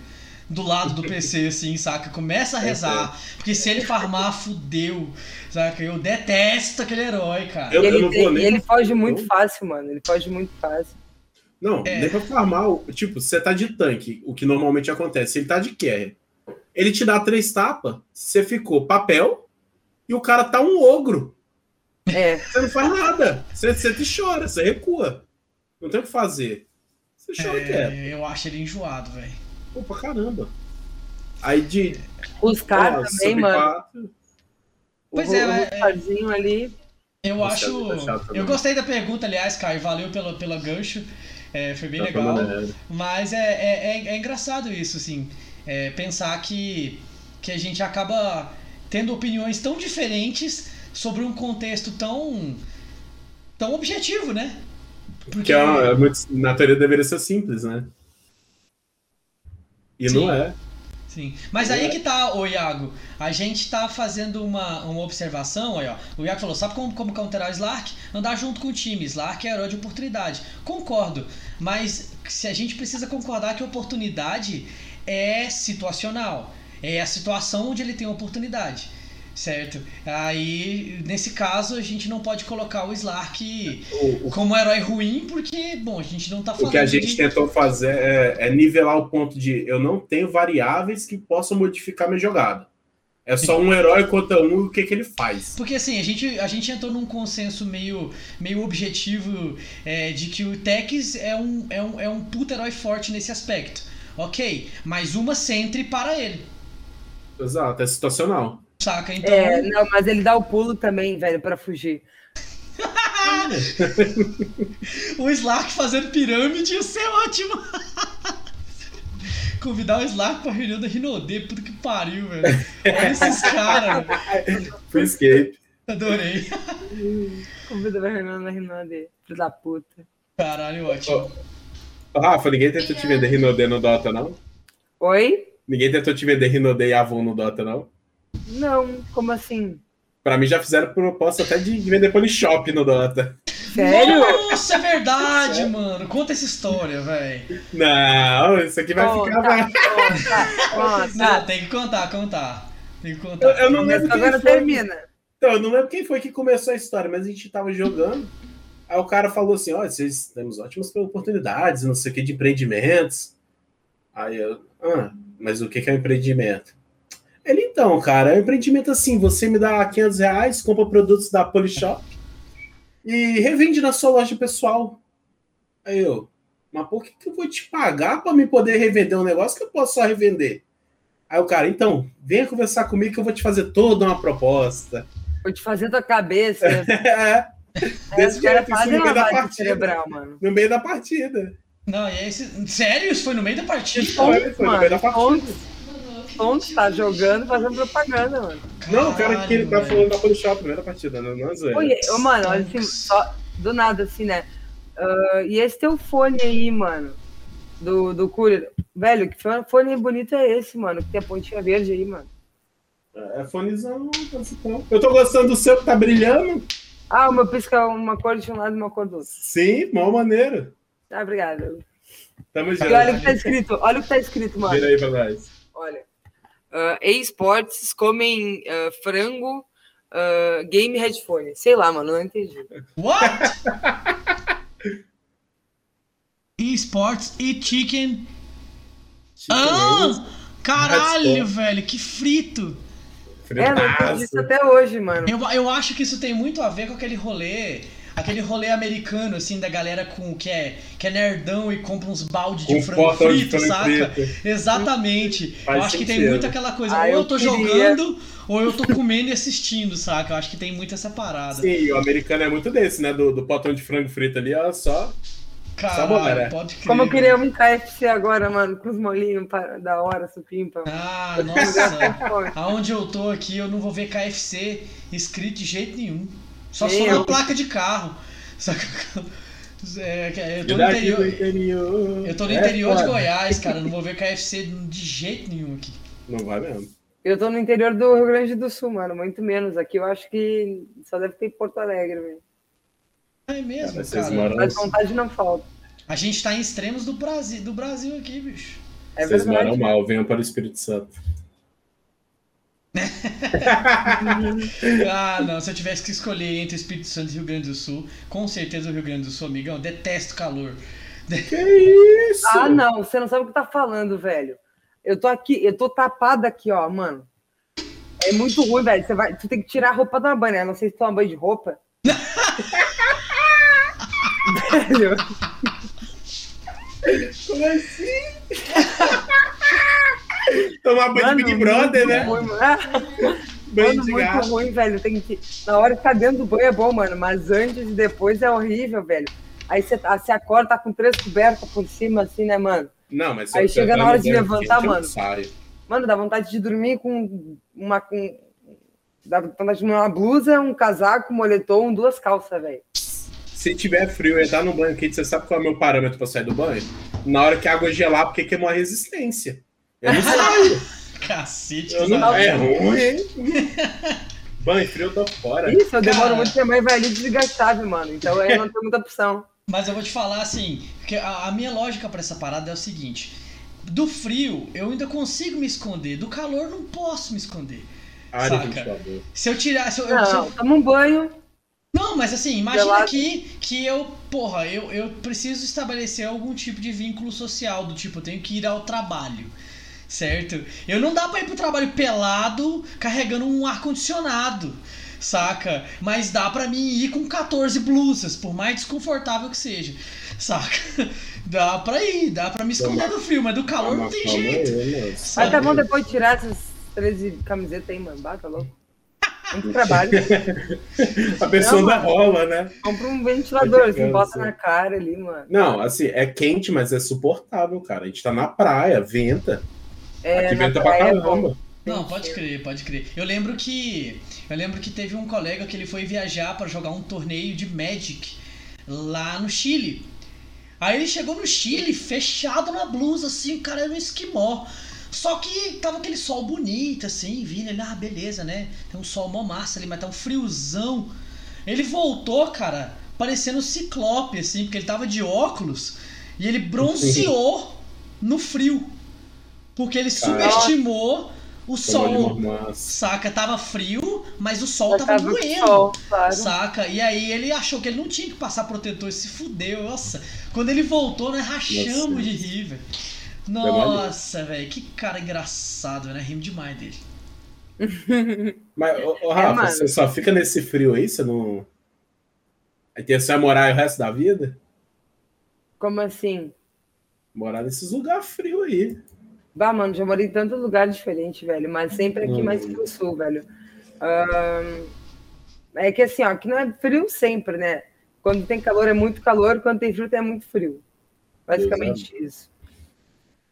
do lado do PC, (laughs) assim, saca? Começa a rezar, porque se ele farmar, fudeu, saca? Eu detesto aquele herói, cara. Eu- E ele, não tem- vou nem- ele foge muito fácil, mano. Ele foge muito fácil. Não, É. nem pra farmar. o- Tipo, você tá de tanque, o que normalmente acontece. Ele tá de carry. Ele te dá três tapas, você ficou papel e o cara tá um ogro. É, Você não faz nada. Você, você te chora, você recua. Não tem o que fazer. Você chora quieto. É, eu acho ele enjoado, velho. Pô, pra caramba. Aí de. os caras também, mano. quatro, Pois o, é, o Rustarzinho ali. Eu Nossa, acho. tá. Eu gostei da pergunta, aliás, Caio. Valeu pelo, pelo gancho. É, foi bem tá legal. falando, né? Mas é, é, é, é engraçado isso, assim. é, pensar que, que a gente acaba tendo opiniões tão diferentes sobre um contexto tão. tão objetivo, né? Que é, uma- é muito, na teoria deveria ser simples, né? E Sim. não é. Sim. Mas aí que tá, ô Iago. A gente tá fazendo uma, uma observação, aí, ó. O Iago falou, sabe como, como counterar o Slark? Andar junto com o time. Slark é herói de oportunidade. Concordo. Mas se a gente precisa concordar que oportunidade é situacional. É a situação onde ele tem oportunidade. Certo? Aí, nesse caso, a gente não pode colocar o Slark O, o- como herói ruim, porque, bom, a gente não tá falando o que a gente de... tentou fazer é, é nivelar o ponto de eu não tenho variáveis que possam modificar minha jogada. É só um herói contra um e o que, que ele faz. Porque assim, a gente, a gente entrou num consenso meio, meio objetivo é, de que o Tex é um, é, um, é um puta herói forte nesse aspecto. Ok, mas uma centre para ele, Exato, é situacional. Saca? Então, É, não, mas ele dá o pulo também, velho, pra fugir. (laughs) o Slark fazendo pirâmide ia ser ótimo. (laughs) Convidar o Slark pra reunião da Rinode, puta que pariu, velho. Olha esses caras, velho. Foi escape. Adorei. Convida a Renan na Renan dele, filho da puta. Caralho, ótimo. Ô, Rafa, ninguém tentou te vender Rinode no Dota, não? Oi? Ninguém tentou te vender Rinode e Avon no Dota, não? Não, como assim? Pra mim já fizeram proposta até de vender Polishop no Dota. Sério? Nossa, é verdade, mano. Conta essa história, velho. Não, isso aqui vai Ó, ficar. tá, tá, Não, tem que contar, contar. Tem que Eu, contar. eu não lembro quem Agora foi. termina. Então, eu não lembro quem foi que começou a história, mas a gente tava jogando. Aí o cara falou assim: ó, vocês temos ótimas oportunidades, não sei o que, de empreendimentos. Aí eu, ah, mas o que que é um empreendimento? Então, cara, é um empreendimento assim: você me dá 500 reais, compra produtos da Polishop e revende na sua loja pessoal. Aí eu, mas por que, que eu vou te pagar para me poder revender um negócio que eu posso só revender? Aí o cara, então, venha conversar comigo que eu vou te fazer toda uma proposta. Vou te fazer tua cabeça. (laughs) É, Desse jeito, isso no meio da partida. cerebral, mano. no meio da partida. Não, e aí, esse... sério? Isso foi no meio da partida? Foi, foi no meio da partida. Tontos tá jogando, fazendo propaganda, mano. Não, o cara que ele tá falando da Polishop no meio da partida, não, não é zoeira. Oi, ô, mano, olha assim, só do nada, assim, né? Ah, e esse teu fone aí, mano, do, do Courier. Velho, que fone bonito é esse, mano? Que tem a pontinha verde aí, mano. É fonezão, então. Eu tô gostando do seu que tá brilhando. Ah, o meu pisca é uma cor de um lado e uma cor do outro. Sim, mó maneiro. Ah, obrigada. Tamo E junto. olha o que tá escrito, olha o que tá escrito, mano. Vira aí pra nós. Olha. Uh, esportes comem ah, frango, ah, game headphone. Sei lá, mano, não entendi. What? (laughs) Esports e chicken. Ah! Caralho, Let's velho, que frito! É, não entendi isso até hoje, mano. Eu, eu acho que isso tem muito a ver com aquele rolê, aquele rolê americano, assim, da galera com que é, que é nerdão e compra uns balde de frango de frito, frango saca? frito. Exatamente. Faz eu acho que tem sentido. muito aquela coisa, Ah, ou eu eu tô queria. jogando, ou eu tô comendo e assistindo, saca? Eu acho que tem muito essa parada. Sim, o americano é muito desse, né? Do, do potão de frango frito ali, ó, só. Caralho, pode crer. Como eu queria um KFC agora, mano, com os molhinhos pa- da hora, supimpa. Ah, (laughs) nossa. Aonde eu tô aqui, eu não vou ver KFC escrito de jeito nenhum. Só só na eu- placa de carro. (laughs) Saca? É, é, eu tô no interior. interior. Eu tô no É interior de foda. Goiás, cara. Não vou ver KFC de jeito nenhum aqui. Não vai mesmo. Eu tô no interior do Rio Grande do Sul, mano, muito menos. Aqui eu acho que só deve ter em Porto Alegre, velho. É mesmo, Cara, cara. moram- Mas vontade não falta. A gente tá em extremos do Brasil, do Brasil aqui, bicho. É Vocês verdade. moram mal, venham para o Espírito Santo. (laughs) Ah, não. Se eu tivesse que escolher entre Espírito Santo e Rio Grande do Sul, com certeza o Rio Grande do Sul, amigão. Detesto calor. Que isso? Ah, não, você não sabe o que tá falando, velho. Eu tô aqui, eu tô tapada aqui, ó, mano. É muito ruim, velho. Você vai, tu tem que tirar a roupa da banho, né? Não sei se toma banho de roupa. velho, (laughs) Como assim? (laughs) Tomar banho de Big Brother, né? Ruim, mano. (laughs) Banho de muito gato. ruim, velho. Tem que... Na hora que tá dentro do banho é bom, mano. Mas antes e depois é horrível, velho. Aí você, tá- acorda, tá com três cobertas por cima, assim, né, mano? Não, mas Aí chega na hora de levantar, mano. saio. Mano, dá vontade de dormir com uma. Com... Dá vontade de uma blusa, um casaco, um moletom, duas calças, velho. Se tiver frio e entrar no banho quente, você sabe qual é o meu parâmetro pra sair do banho? Na hora que a água gelar, porque queimou a resistência. Eu não saio. Cacete, Eu não... É ruim, hein? (laughs) Banho frio, eu tô fora. Isso, eu demoro Cara. muito tempo, mas vai ali desgastável, mano. Então aí não tem muita opção. Mas eu vou te falar assim, que a, a minha lógica pra essa parada é o seguinte: do frio eu ainda consigo me esconder, do calor não posso me esconder. Área Saca. Se eu tirar, se eu, eu- se eu- Não, toma um banho. não, mas assim, imagina Gelado. que que eu, porra, eu, eu preciso estabelecer algum tipo de vínculo social do tipo, eu tenho que ir ao trabalho. Certo? Eu não dá pra ir pro trabalho pelado carregando um ar condicionado. Saca? Mas dá pra mim ir com 14 blusas, por mais desconfortável que seja. Saca? (laughs) Dá pra ir, dá pra me esconder do frio, mas do calor não tem jeito. Mas tá bom depois de tirar essas 13 camisetas aí, mano. Bata louco. Muito (laughs) trabalho. A pessoa Não, mano. rola, né? Compra um ventilador, assim, Cansa. bota na cara ali, mano. Não, assim, é quente, mas é suportável, cara. A gente tá na praia, venta. É, Aqui venta pra é caramba. Não, pode crer, pode crer. Eu lembro que eu lembro que teve um colega que ele foi viajar pra jogar um torneio de Magic lá no Chile. Aí ele chegou no Chile fechado na blusa assim, o cara era um esquimó. Só que tava aquele sol bonito assim, vindo ele, ah, beleza, né? Tem um sol mó massa ali, mas tá um friozão. Ele voltou, cara, parecendo um ciclope assim, porque ele tava de óculos e ele bronzeou no frio. Porque ele Caraca. subestimou o sol. Saca, tava frio, mas o sol tava tava doendo. sol, claro. Saca? E aí ele achou que ele não tinha que passar protetor e se fudeu. Nossa, quando ele voltou, nós rachamos Nossa. de rir, velho. Nossa, velho, que cara engraçado, né? Rimo demais dele. (laughs) Mas, ô, ô, Rafa, É, você só fica nesse frio aí? Você não. A intenção é morar aí o resto da vida? Como assim? Morar nesses lugares frios aí. Bah, mano, já morei em tantos lugares diferentes, velho, mas sempre aqui Hum. mais pro sul, velho. É que assim, ó, aqui não é frio sempre, né? Quando tem calor é muito calor, quando tem frio é muito frio. Basicamente isso.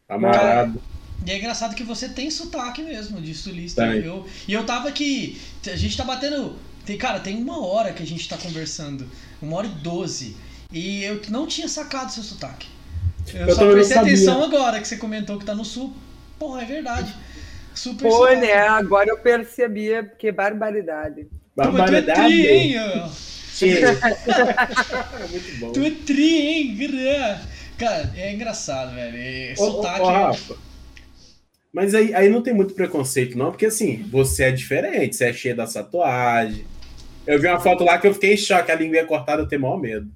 Amarado. E é engraçado que você tem sotaque mesmo de sulista. Tem. Eu, e eu tava aqui. A gente tá batendo. Tem, cara, tem uma hora que a gente tá conversando. Uma hora e doze. E eu não tinha sacado seu sotaque. Eu, Eu só prestei sabia. atenção agora que você comentou que tá no sul. Porra, é verdade. Super Pô, né? Agora eu percebia, que barbaridade. Mas tu é Barbaridade. tri, hein? (laughs) É muito bom. Tu é tri, hein? Cara, é engraçado, velho. É, Ô, ô, Rafa. Mas aí, aí não tem muito preconceito, não, porque assim, você é diferente, você é cheio da tatuagem. Eu vi uma foto lá que eu fiquei em choque, a língua é cortada, eu tenho maior medo.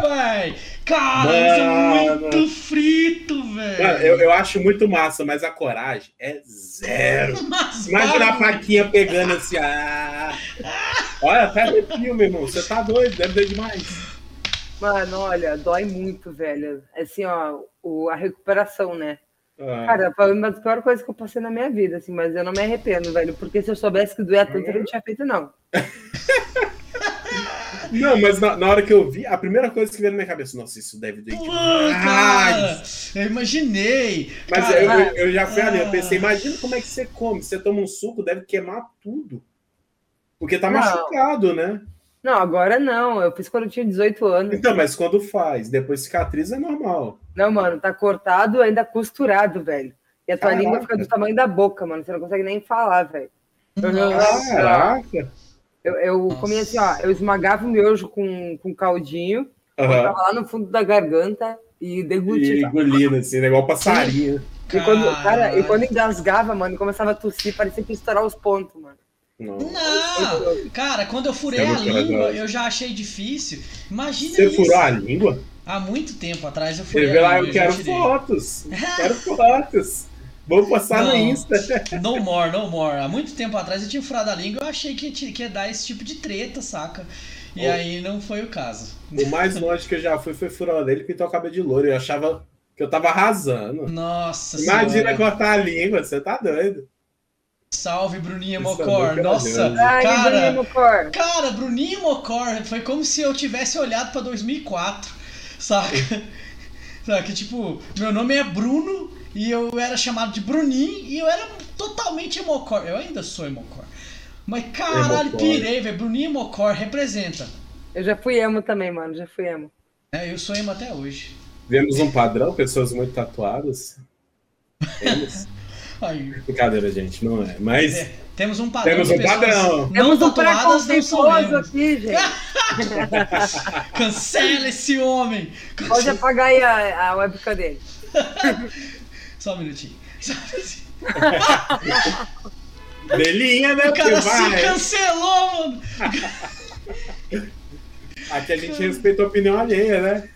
Véi! Cara, isso é muito frito, velho. Mano, eu, eu acho muito massa, mas a coragem é zero. (laughs) Mas Imagina a faquinha pegando assim, ah. Olha, até arrepio, meu irmão. Você tá doido, deve doer demais. Mano, olha, dói muito, velho. Assim, ó, o, a recuperação, né? Ah, Cara, foi uma das piores coisas que eu passei na minha vida, assim, mas eu não me arrependo, velho. Porque se eu soubesse que doía tanto, eu não tinha feito, não. (laughs) Não, mas na, na hora que eu vi, a primeira coisa que veio na minha cabeça, nossa, isso deve doer demais. cara, eu imaginei. Mas eu, eu, eu já fui ali, eu ah. pensei, imagina como é que você come. Você toma um suco, deve queimar tudo. Porque tá Não. machucado, né? Não, agora não. Eu fiz quando eu tinha 18 anos. Então, mas quando faz, depois cicatriz é normal. Não, mano, tá cortado, ainda costurado, velho. E a tua Caraca. língua fica do tamanho da boca, mano. Você não consegue nem falar, velho. Caraca. Eu, eu comia assim, ó. Eu esmagava o miojo com, com caldinho, Aham. tava lá no fundo da garganta e E deglutia. engolindo, assim, né? igual passarinho. E quando, cara, e quando engasgava, mano, começava a tossir, parecia que ia estourar os pontos, mano. Não. Não, cara, quando eu furei Você é a língua, eu já achei difícil. Imagina Você isso. furou a língua? Há muito tempo atrás eu Você furei vê a lá, língua. eu quero tirei. fotos. (laughs) Quero fotos. Vou postar no Não. Insta. (laughs) No more, no more. Há muito tempo atrás eu tinha furado a língua eu achei que, que ia dar esse tipo de treta, saca? E Oh. aí não foi o caso. O mais (laughs) longe que eu já fui foi furar dele e pintar o cabelo de louro. Eu achava que eu tava arrasando. Nossa Imagina senhora. cortar a língua, você tá doido. Salve, Bruninha Isso é Mocor. muito Nossa. Ai, cara. Bruninho Mocor. Cara, Bruninho Mocor foi como se eu tivesse olhado pra 2004, saca? (laughs) saca? Tipo, meu nome é Bruno e eu era chamado de Bruninho e eu era totalmente Emocor. Eu ainda sou Emocor. Mas caralho, Emocor. pirei, velho. Bruninho Mocor representa. Eu já fui emo também, mano. Já fui emo. É, eu sou emo até hoje. Vemos um padrão, pessoas muito tatuadas. Temos. (laughs) Aí, Brincadeira, gente, não é. Mas é, temos um padrão. Temos um padrão. Não Temos um preconceituoso aqui, gente. (laughs) Cancela esse homem. Pode apagar aí a, a webcam dele. (laughs) Só um minutinho. Só um minutinho. (laughs) Belinha, né? O cara se vai. cancelou, mano. Aqui a gente respeita a opinião alheia, né?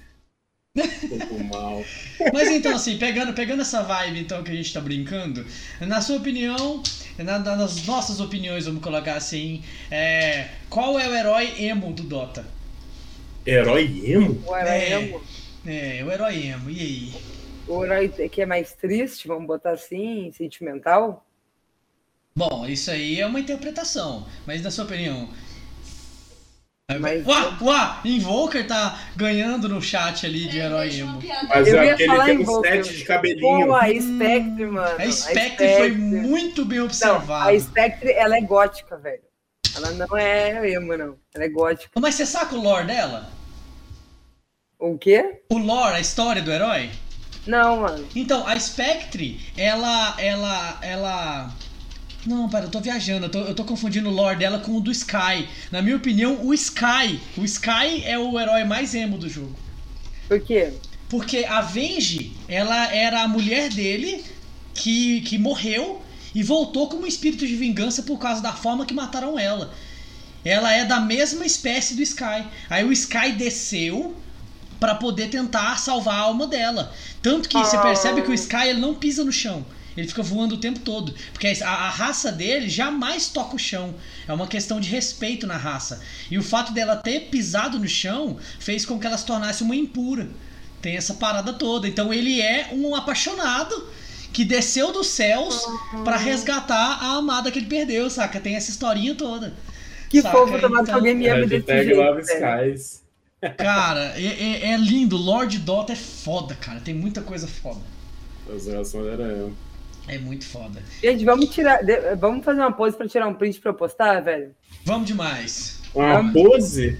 (laughs) Pouco mal. Mas então, assim, pegando, pegando essa vibe então que a gente tá brincando, na sua opinião, na- na- nas nossas opiniões, vamos colocar assim, é, qual é o herói emo do Dota? Herói emo? O herói É. emo. É, o herói emo, e aí? O herói que é mais triste, vamos botar assim, sentimental. Bom, isso aí é uma interpretação, mas na sua opinião. Mas- Uá, uá, Invoker tá ganhando no chat ali de herói emo. Mas Eu é aquele que tem um Volker. set de cabelinho. Pô, a Spectre, mano. A Spectre foi muito bem Não, observada. a Spectre, ela é gótica, velho. Ela não é emo, não. Ela é gótica. Mas você saca o lore dela? O quê? O lore, a história do herói? Não, mano. Então, a Spectre, ela. Ela. Ela. Não, pera, eu tô viajando, eu tô, eu tô confundindo o lore dela com o do Sky. Na minha opinião, o Sky. O Sky é o herói mais emo do jogo. Por quê? Porque a Venge, ela era a mulher dele que, que morreu e voltou como espírito de vingança por causa da forma que mataram ela. Ela é da mesma espécie do Sky. Aí o Sky desceu pra poder tentar salvar a alma dela. Tanto que você Ah. percebe que o Sky ele não pisa no chão. Ele fica voando o tempo todo. Porque a, a raça dele jamais toca o chão. É uma questão de respeito na raça. E o fato dela ter pisado no chão fez com que ela se tornasse uma impura. Tem essa parada toda. Então ele é um apaixonado que desceu dos céus pra resgatar a amada que ele perdeu, saca? Tem essa historinha toda. Que Saca, fofo tomar então- alguém me ama desse jeito. Skies. Cara, é, é- é lindo. Lord Dota é foda, cara. Tem muita coisa foda. Os relações eram É muito foda. Gente, vamos tirar. Vamos fazer uma pose pra tirar um print pra eu postar, velho? Vamos demais. Uma pose?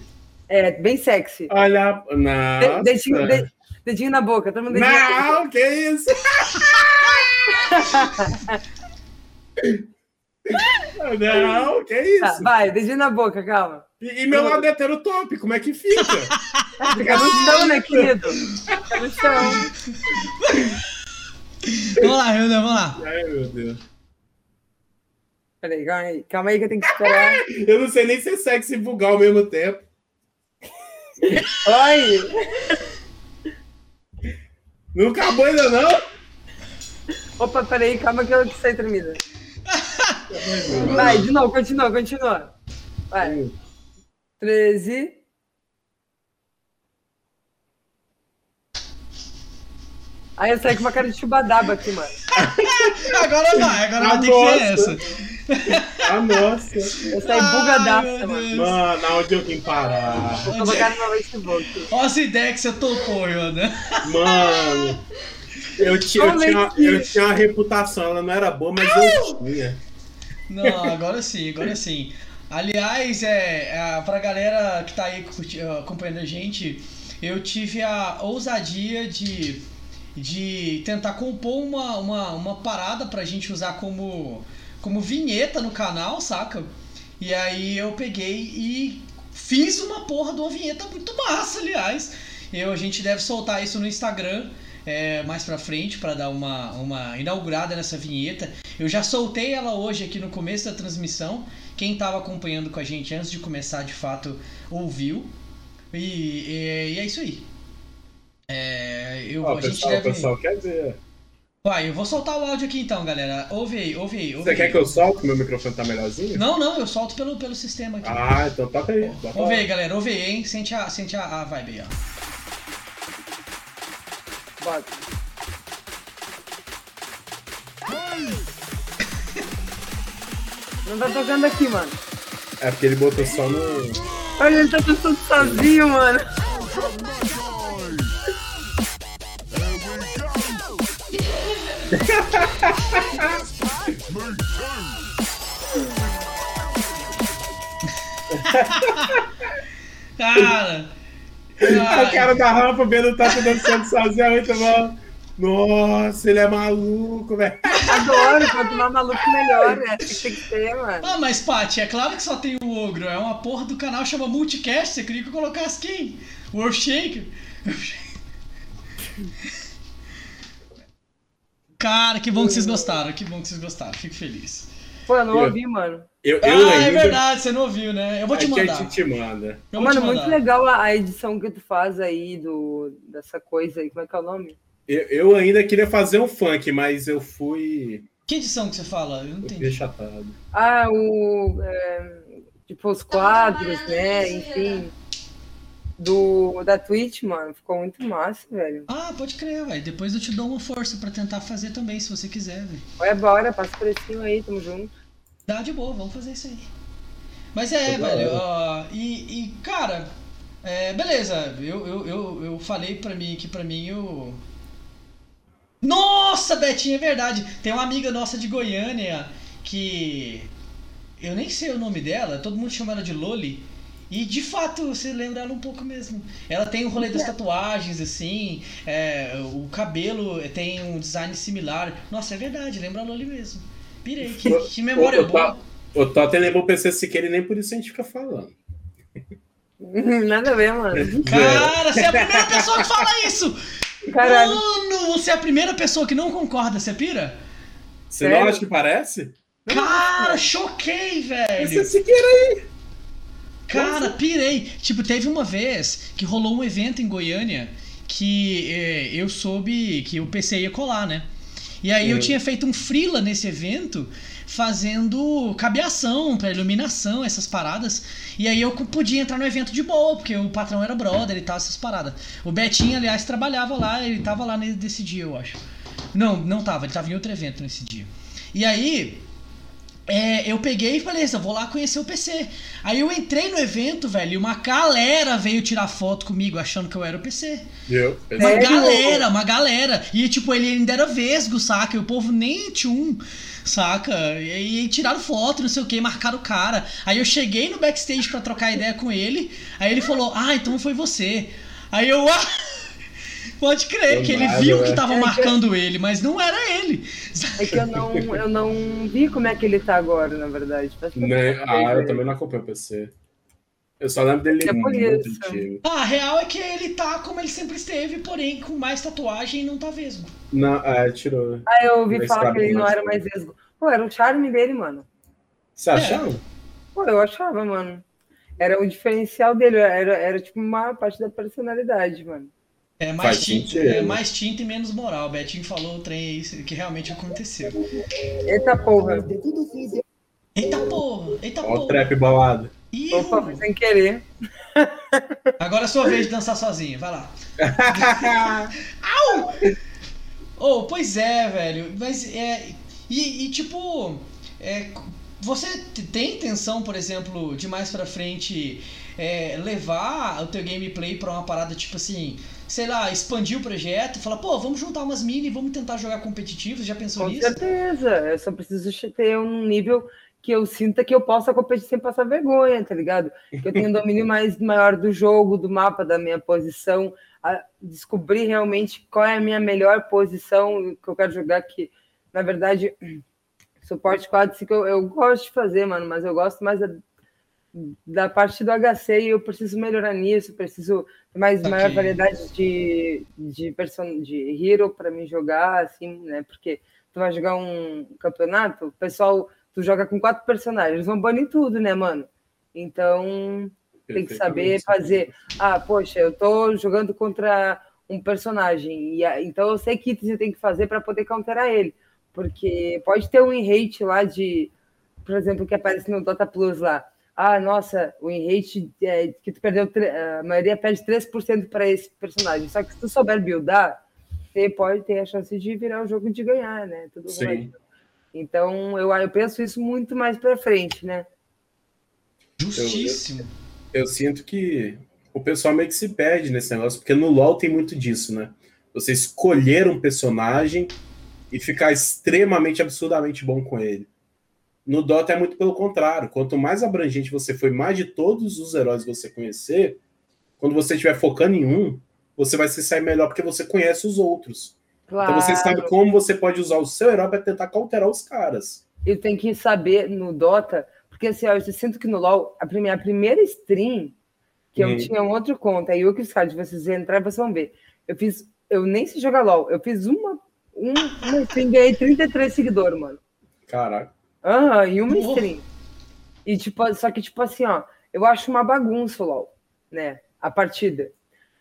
É, bem sexy. Olha. Nossa. Dedinho, de- dedinho na boca, todo mundo dedinho na boca. Não, que isso? (laughs) Não, que isso? Tá, vai, dedinho na boca, calma. E, e meu lado heterotop, como é que fica? Fica no chão, né, querido? No chão. Vamos lá, Renan, vamos lá. Ai, meu Deus. Peraí, calma aí. Calma aí que eu tenho que esperar. (laughs) Eu não sei nem se é sexy e vulgar ao mesmo tempo. Oi! Não acabou ainda, não? Opa, peraí, calma que eu que sei tremida. Vai, de novo, continua, continua. Vai. 13. Aí eu saí com uma cara de chubadaba aqui, mano. (laughs) Agora vai, agora vai ter que Nossa. ser essa. Ah, nossa. Eu saí bugadaça, mano. Mano, aonde eu vim parar? Vou colocar no meu Facebook. Olha essa ideia que você topou. Mano. Eu, ti- eu, tinha, eu tinha uma reputação, ela não era boa, mas eu tinha. Não, agora sim, agora sim. Aliás, é, é, pra galera que tá aí curti- acompanhando a gente, eu tive a ousadia de, de tentar compor uma, uma, uma parada pra gente usar como, como vinheta no canal, saca? E aí eu peguei e fiz uma porra de uma vinheta muito massa, aliás. Eu, a gente deve soltar isso no Instagram é, mais pra frente pra dar uma, uma inaugurada nessa vinheta. Eu já soltei ela hoje aqui no começo da transmissão. Quem estava acompanhando com a gente antes de começar de fato ouviu. E, e- e é isso aí. É, eu, Ó, a gente pessoal, deve. o pessoal quer ver. Vai, eu vou soltar o áudio aqui então, galera. Ouve aí, ouve aí. ouve Você aí. quer que eu solte? Meu microfone tá melhorzinho? Não, não, eu solto pelo, pelo sistema aqui. Ah, então toca aí. Ouve aí, galera, ouve aí, hein? Sente a, sente a, a vibe aí, ó. Não tá tocando aqui, mano. É porque ele botou só no. Olha, ele tá tudo sozinho, mano. Cara! O cara da rampa vendo o Tato dançando sozinho é muito bom. Nossa, ele é maluco, velho. Adoro, quanto mais maluco, melhor. É assim que tem que ser, mano. Ah, mas Paty, é claro que só tem o ogro. É uma porra do canal chama Multicast. Você queria que eu colocasse quem? O Earthshaker? Cara, que bom que vocês gostaram. Que bom que vocês gostaram. Fico feliz. Pô, eu não Eu- ouvi, mano. Eu, eu ah, é ainda. verdade, você não ouviu, né? Eu vou te Aqui a mandar. gente te manda. Eu mano, te muito mandar. legal a, a edição que tu faz aí do, dessa coisa aí. Como é que é o nome? Eu, eu ainda queria fazer um funk, mas eu fui. Que edição que você fala? Eu não Eu entendi. fiquei chatado. Ah, o. é, tipo, os quadros, né? Enfim. Do, da Twitch, mano. Ficou muito massa, velho. Ah, pode crer, velho. Depois eu te dou uma força pra tentar fazer também, se você quiser, velho. Vai bora, passa por cima aí, tamo junto. Dá de boa, vamos fazer isso aí. Mas é, velho, e, e, cara, é, beleza, eu, eu, eu, eu falei pra mim que pra mim eu. Nossa, Betinha, é verdade. Tem uma amiga nossa de Goiânia que. Eu nem sei o nome dela, todo mundo chama ela de Loli. E de fato, você lembra ela um pouco mesmo. Ela tem o rolê das tatuagens, assim, é, o cabelo tem um design similar. Nossa, é verdade, lembra a Loli mesmo. Pirei, que, que memória Ô, ô, boa. O Totem lembrou o PC Siqueira e nem por isso a gente fica falando. (laughs) Nada a ver, mano. Cara, você é a primeira pessoa que fala isso! Caralho. Mano, você é a primeira pessoa que não concorda, você pira? Você Sério? não acha que parece? Cara, choquei, velho! PC Siqueira aí. Cara, pirei. Tipo, teve uma vez que rolou um evento em Goiânia que é, eu soube que o PC ia colar, né? E aí eu Uhum. tinha feito um freela nesse evento fazendo cabeação pra iluminação, essas paradas. E aí eu podia entrar no evento de boa, porque o patrão era brother e tal, essas paradas. O Betinho, aliás, trabalhava lá, ele tava lá nesse dia, eu acho. Não, não tava, ele tava em outro evento nesse dia. E aí, é, eu peguei e falei, "Beleza, vou lá conhecer o PC. Aí eu entrei no evento, velho, e uma galera veio tirar foto comigo achando que eu era o PC. Viu? Uma galera, uma galera. E tipo, ele ainda era vesgo, saca? E o povo nem tchum, saca? E aí tiraram foto, não sei o que, marcaram o cara. Aí eu cheguei no backstage pra trocar ideia com ele. Aí ele falou, ah, então foi você. Aí eu, (laughs) ah! Pode crer, Do que ele nada, viu né? que tava É que- marcando ele, mas não era ele. É que eu não, eu não vi como é que ele tá agora, na verdade. Tempo Né? que eu Ah, eu também não acompanho o PC. Eu só lembro dele É muito antigo. Ah, a real é que ele tá como ele sempre esteve, porém com mais tatuagem e não tá vesgo. Não, é, tirou. Ah, eu ouvi falar sabe que ele não era mais esgo. Pô, era o charme dele, mano. Você achava? Pô, eu achava, mano. Era o diferencial dele, era, era tipo uma parte da personalidade, mano. É mais, Faz tinta, sentido. é mais tinta e menos moral. O Betinho falou o trem aí que realmente aconteceu. Eita porra. Eita porra, eita Ó porra. trap balado. Ih, Opa, foi sem querer. Agora é sua vez de dançar sozinho, vai lá. (laughs) Au! Oh, pois é, velho. Mas é. E, e, tipo. É, você tem intenção, por exemplo, de mais pra frente é, levar o teu gameplay pra uma parada tipo assim, sei lá, expandir o projeto, falar, pô, vamos juntar umas mini e vamos tentar jogar competitivo, já pensou Com nisso? certeza. Eu só preciso ter um nível que eu sinta que eu possa competir sem passar vergonha, tá ligado? Que eu tenha um domínio (laughs) mais maior do jogo, do mapa, da minha posição, a descobrir realmente qual é a minha melhor posição que eu quero jogar, que na verdade (clears throat) suporte 4 5 eu, eu gosto de fazer, mano, mas eu gosto mais da, parte do HC e eu preciso melhorar nisso, preciso ter mais Ok. maior variedade de, de, person de hero para me jogar, assim, né? Porque tu vai jogar um campeonato, o pessoal, tu joga com quatro personagens, eles vão banir tudo, né, mano? Então, tem que saber fazer. Ah, poxa, eu tô jogando contra um personagem, e então eu sei que eu tenho que fazer para poder counterar ele. Porque pode ter um rate lá de, por exemplo, que aparece no Dota Plus lá. Ah, nossa, o rate é que tu perdeu, a maioria perde 3% para esse personagem. Só que se tu souber buildar, você pode ter a chance de virar o jogo de ganhar, né? Tudo Sim. Então, eu, eu penso isso muito mais para frente, né? Justíssimo. Eu sinto que o pessoal meio que se perde nesse negócio, porque no LoL tem muito disso, né? Você escolher um personagem e ficar extremamente, absurdamente bom com ele. No Dota é muito pelo contrário. Quanto mais abrangente você foi, mais de todos os heróis que você conhecer, quando você estiver focando em um, você vai se sair melhor porque você conhece os outros. Claro. Então você sabe como você pode usar o seu herói para tentar cauterar os caras. eu tenho que saber no Dota, porque assim, ó, eu sinto que no LoL, a primeira, a primeira stream, que eu Uhum. tinha um outro conta, aí o que os caras, vocês entrar, vocês vão ver. Eu fiz, eu nem sei jogar LoL, eu fiz uma, um, uma stream, ganhei 33 seguidores, mano. Caraca. Aham, em uma Porra. stream. E tipo, só que tipo assim, ó, eu acho uma bagunça LoL, né? A partida.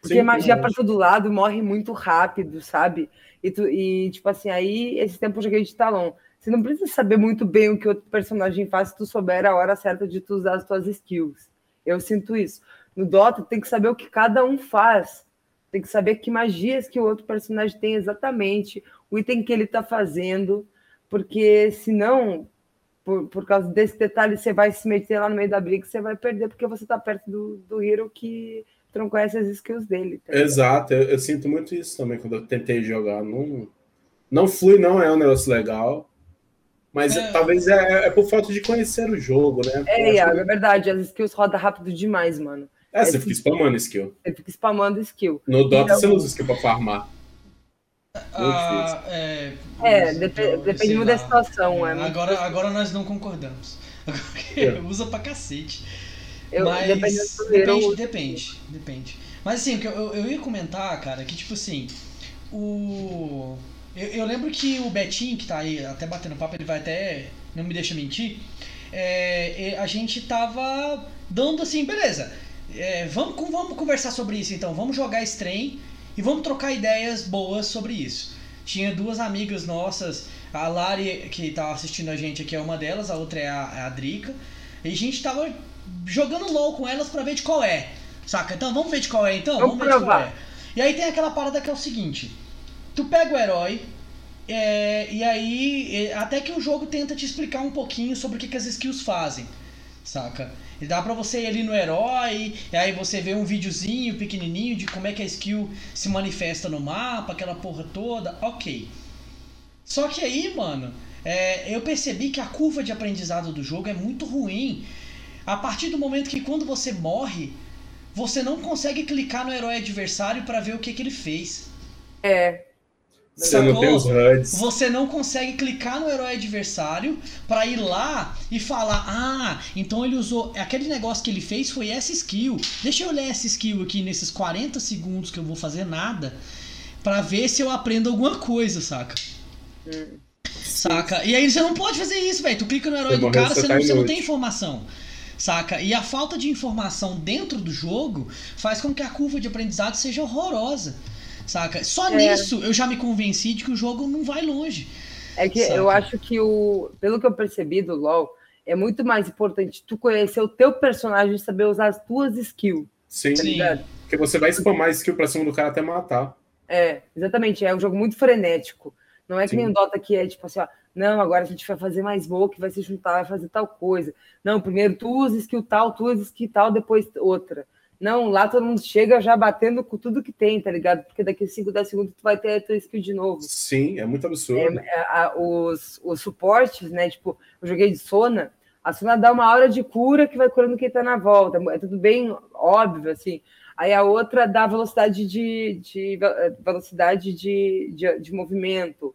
Porque Sim, magia pra todo lado, morre muito rápido, sabe? E, tu, e tipo assim, aí esse tempo eu joguei de talão. Você não precisa saber muito bem o que outro personagem faz se tu souber a hora certa de tu usar as tuas skills. Eu sinto isso. No Dota, tem que saber o que cada um faz. Tem que saber que magias que o outro personagem tem exatamente, o item que ele tá fazendo, porque senão, por, por causa desse detalhe, você vai se meter lá no meio da briga e você vai perder, porque você tá perto do, do hero que tu não conhece as skills dele. tá? Exato, eu, eu sinto muito isso também quando eu tentei jogar. Não, não fui, não é um negócio legal. Mas É. talvez é, é por falta de conhecer o jogo, né? É, Iago, que- é verdade, as skills rodam rápido demais, mano. É, você fica spamando skill. Você fica spamando skill. No Dota Então- você usa skill pra farmar. Ah, é, É, então, depende da situação. É, muito- Agora, agora nós não concordamos. (laughs) Usa pra cacete. eu, Mas depende, eu- depende, depende. Mas assim, o que eu, eu ia comentar, cara, que tipo assim, o. Eu, eu lembro que o Betinho, que tá aí até batendo papo, ele vai até. Não me deixa mentir. é, a gente tava dando assim, beleza. é, vamos, vamos conversar sobre isso então. Vamos jogar esse trem e vamos trocar ideias boas sobre isso. Tinha duas amigas nossas, a Lari, que tá assistindo a gente aqui, é uma delas, a outra é a, é a Drica. E a gente tava jogando LOL com elas pra ver de qual é. Saca? Então vamos ver de qual é então? Vamos ver de qual provar. é. E aí tem aquela parada que é o seguinte: tu pega o herói, é, e aí é, até que o jogo tenta te explicar um pouquinho sobre o que, que as skills fazem. Saca? Dá pra você ir ali no herói, e aí você vê um videozinho pequenininho de como é que a skill se manifesta no mapa, aquela porra toda, ok. Só que aí, mano, é, eu percebi que a curva de aprendizado do jogo é muito ruim. A partir do momento que quando você morre, você não consegue clicar no herói adversário pra ver o que, que ele fez. É. Você não Sacou? tem os HUDs. Você não consegue clicar no herói adversário pra ir lá e falar: Ah, então ele usou. Aquele negócio que ele fez foi essa skill. Deixa eu ler essa skill aqui nesses 40 segundos que eu vou fazer nada. Pra ver se eu aprendo alguma coisa, saca? Hum. Saca? E aí você não pode fazer isso, velho. Tu clica no herói Você do cara, você tá não, você não tem informação. Saca? E a falta de informação dentro do jogo faz com que a curva de aprendizado seja horrorosa. Saca? Só É. nisso eu já me convenci de que o jogo não vai longe. É que Saca. eu acho que o. Pelo que eu percebi do LoL, é muito mais importante tu conhecer o teu personagem e saber usar as tuas skills, Sim, tá Sim. porque você vai spamar skill pra cima do cara até matar. É, exatamente. É um jogo muito frenético. Não é que Sim. nem o Dota que é tipo assim, ó, não, agora a gente vai fazer mais smoke, vai se juntar, vai fazer tal coisa. Não, primeiro tu usa skill tal, tu usa skill tal, depois outra. Não, lá todo mundo chega já batendo com tudo que tem, tá ligado? Porque daqui a 5, 10 segundos tu vai ter a tua skill de novo. Sim, é muito absurdo. É, é, a- os, os suportes, né? Tipo, eu joguei de Sona, a Sona dá uma hora de cura que vai curando quem tá na volta. É tudo bem óbvio, assim. Aí a outra dá velocidade de, de ve- velocidade de, de, de movimento.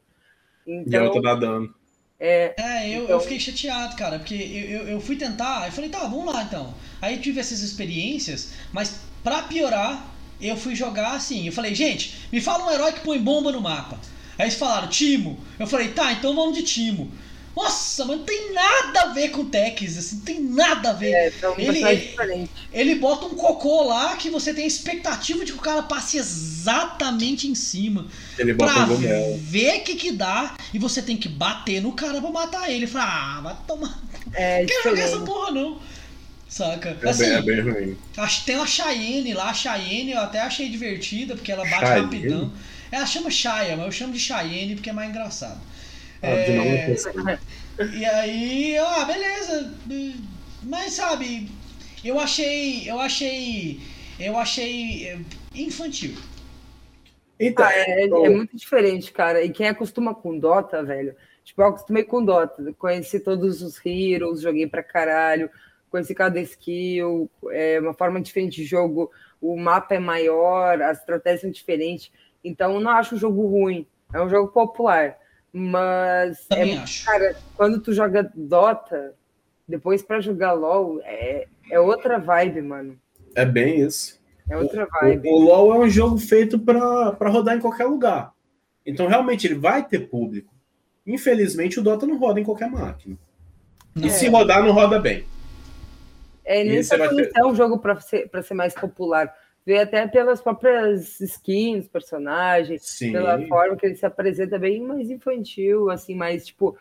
E a Então, outra dá dano. É, eu, Então- eu fiquei chateado, cara, porque eu, eu, eu fui tentar, eu falei, tá, vamos lá então. Aí tive essas experiências, mas pra piorar, eu fui jogar assim. Eu falei, gente, me fala um herói que põe bomba no mapa. Aí eles falaram, Timo. Eu falei, tá, então vamos de Timo. Nossa, mas não tem nada a ver com Tex, assim, não tem nada a ver. é, são Ele- ele-. Ele bota um cocô lá que você tem a expectativa de que o cara passe exatamente em cima. Ele bota pra um gomel. ver o que que dá e você tem que bater no cara pra matar ele. Fala, ah, vai tomar. (laughs) É Não quero jogar essa porra, não. Saca? É, assim, bem, é bem ruim. acho- tem uma Cheyenne lá, a Cheyenne eu até achei divertida, porque ela bate Cheyenne? rapidão. Ela chama Chaya, mas eu chamo de Cheyenne porque é mais engraçado. De É, pensei. E aí, ah, beleza. Mas sabe, eu achei. Eu achei. Eu achei eh, infantil. Então, Ah, é, é muito diferente, cara. E quem acostuma com Dota, velho. Tipo, eu acostumei com Dota. Conheci todos os heroes, joguei pra caralho. Conheci cada skill. É uma forma diferente de jogo. O mapa é maior, as estratégias são diferentes. Então, eu não acho o jogo ruim. É um jogo popular. Mas, é, acho. cara, quando tu joga Dota, depois pra jogar LoL, é, é outra vibe, mano. é bem isso. É outra O, vibe. o LoL é um jogo feito pra pra rodar em qualquer lugar. Então, realmente, ele vai ter público. Infelizmente, o Dota não roda em qualquer máquina. Não. E se rodar, não roda bem. É, nem vai ter- é um jogo para ser, pra ser mais popular. Vê até pelas próprias skins, personagens, Sim. pela forma que ele se apresenta bem mais infantil, assim, mais tipo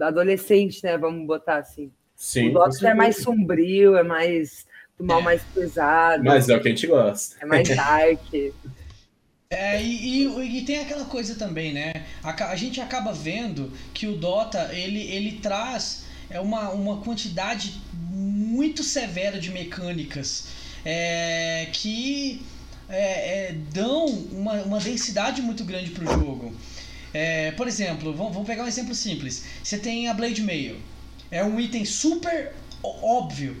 adolescente, né? Vamos botar assim. Sim. o Dota é mais sombrio, é mais do mal É. mais pesado, Mas é o que a gente gosta. é mais dark. (laughs) É, e, e- e tem aquela coisa também, né? A, a gente acaba vendo que o Dota ele, ele traz é uma, uma quantidade muito severa de mecânicas é, que é, é, dão uma, uma densidade muito grande pro jogo. É, por exemplo, vamos, vamos pegar um exemplo simples. Você tem a Blade Mail. É um item super óbvio,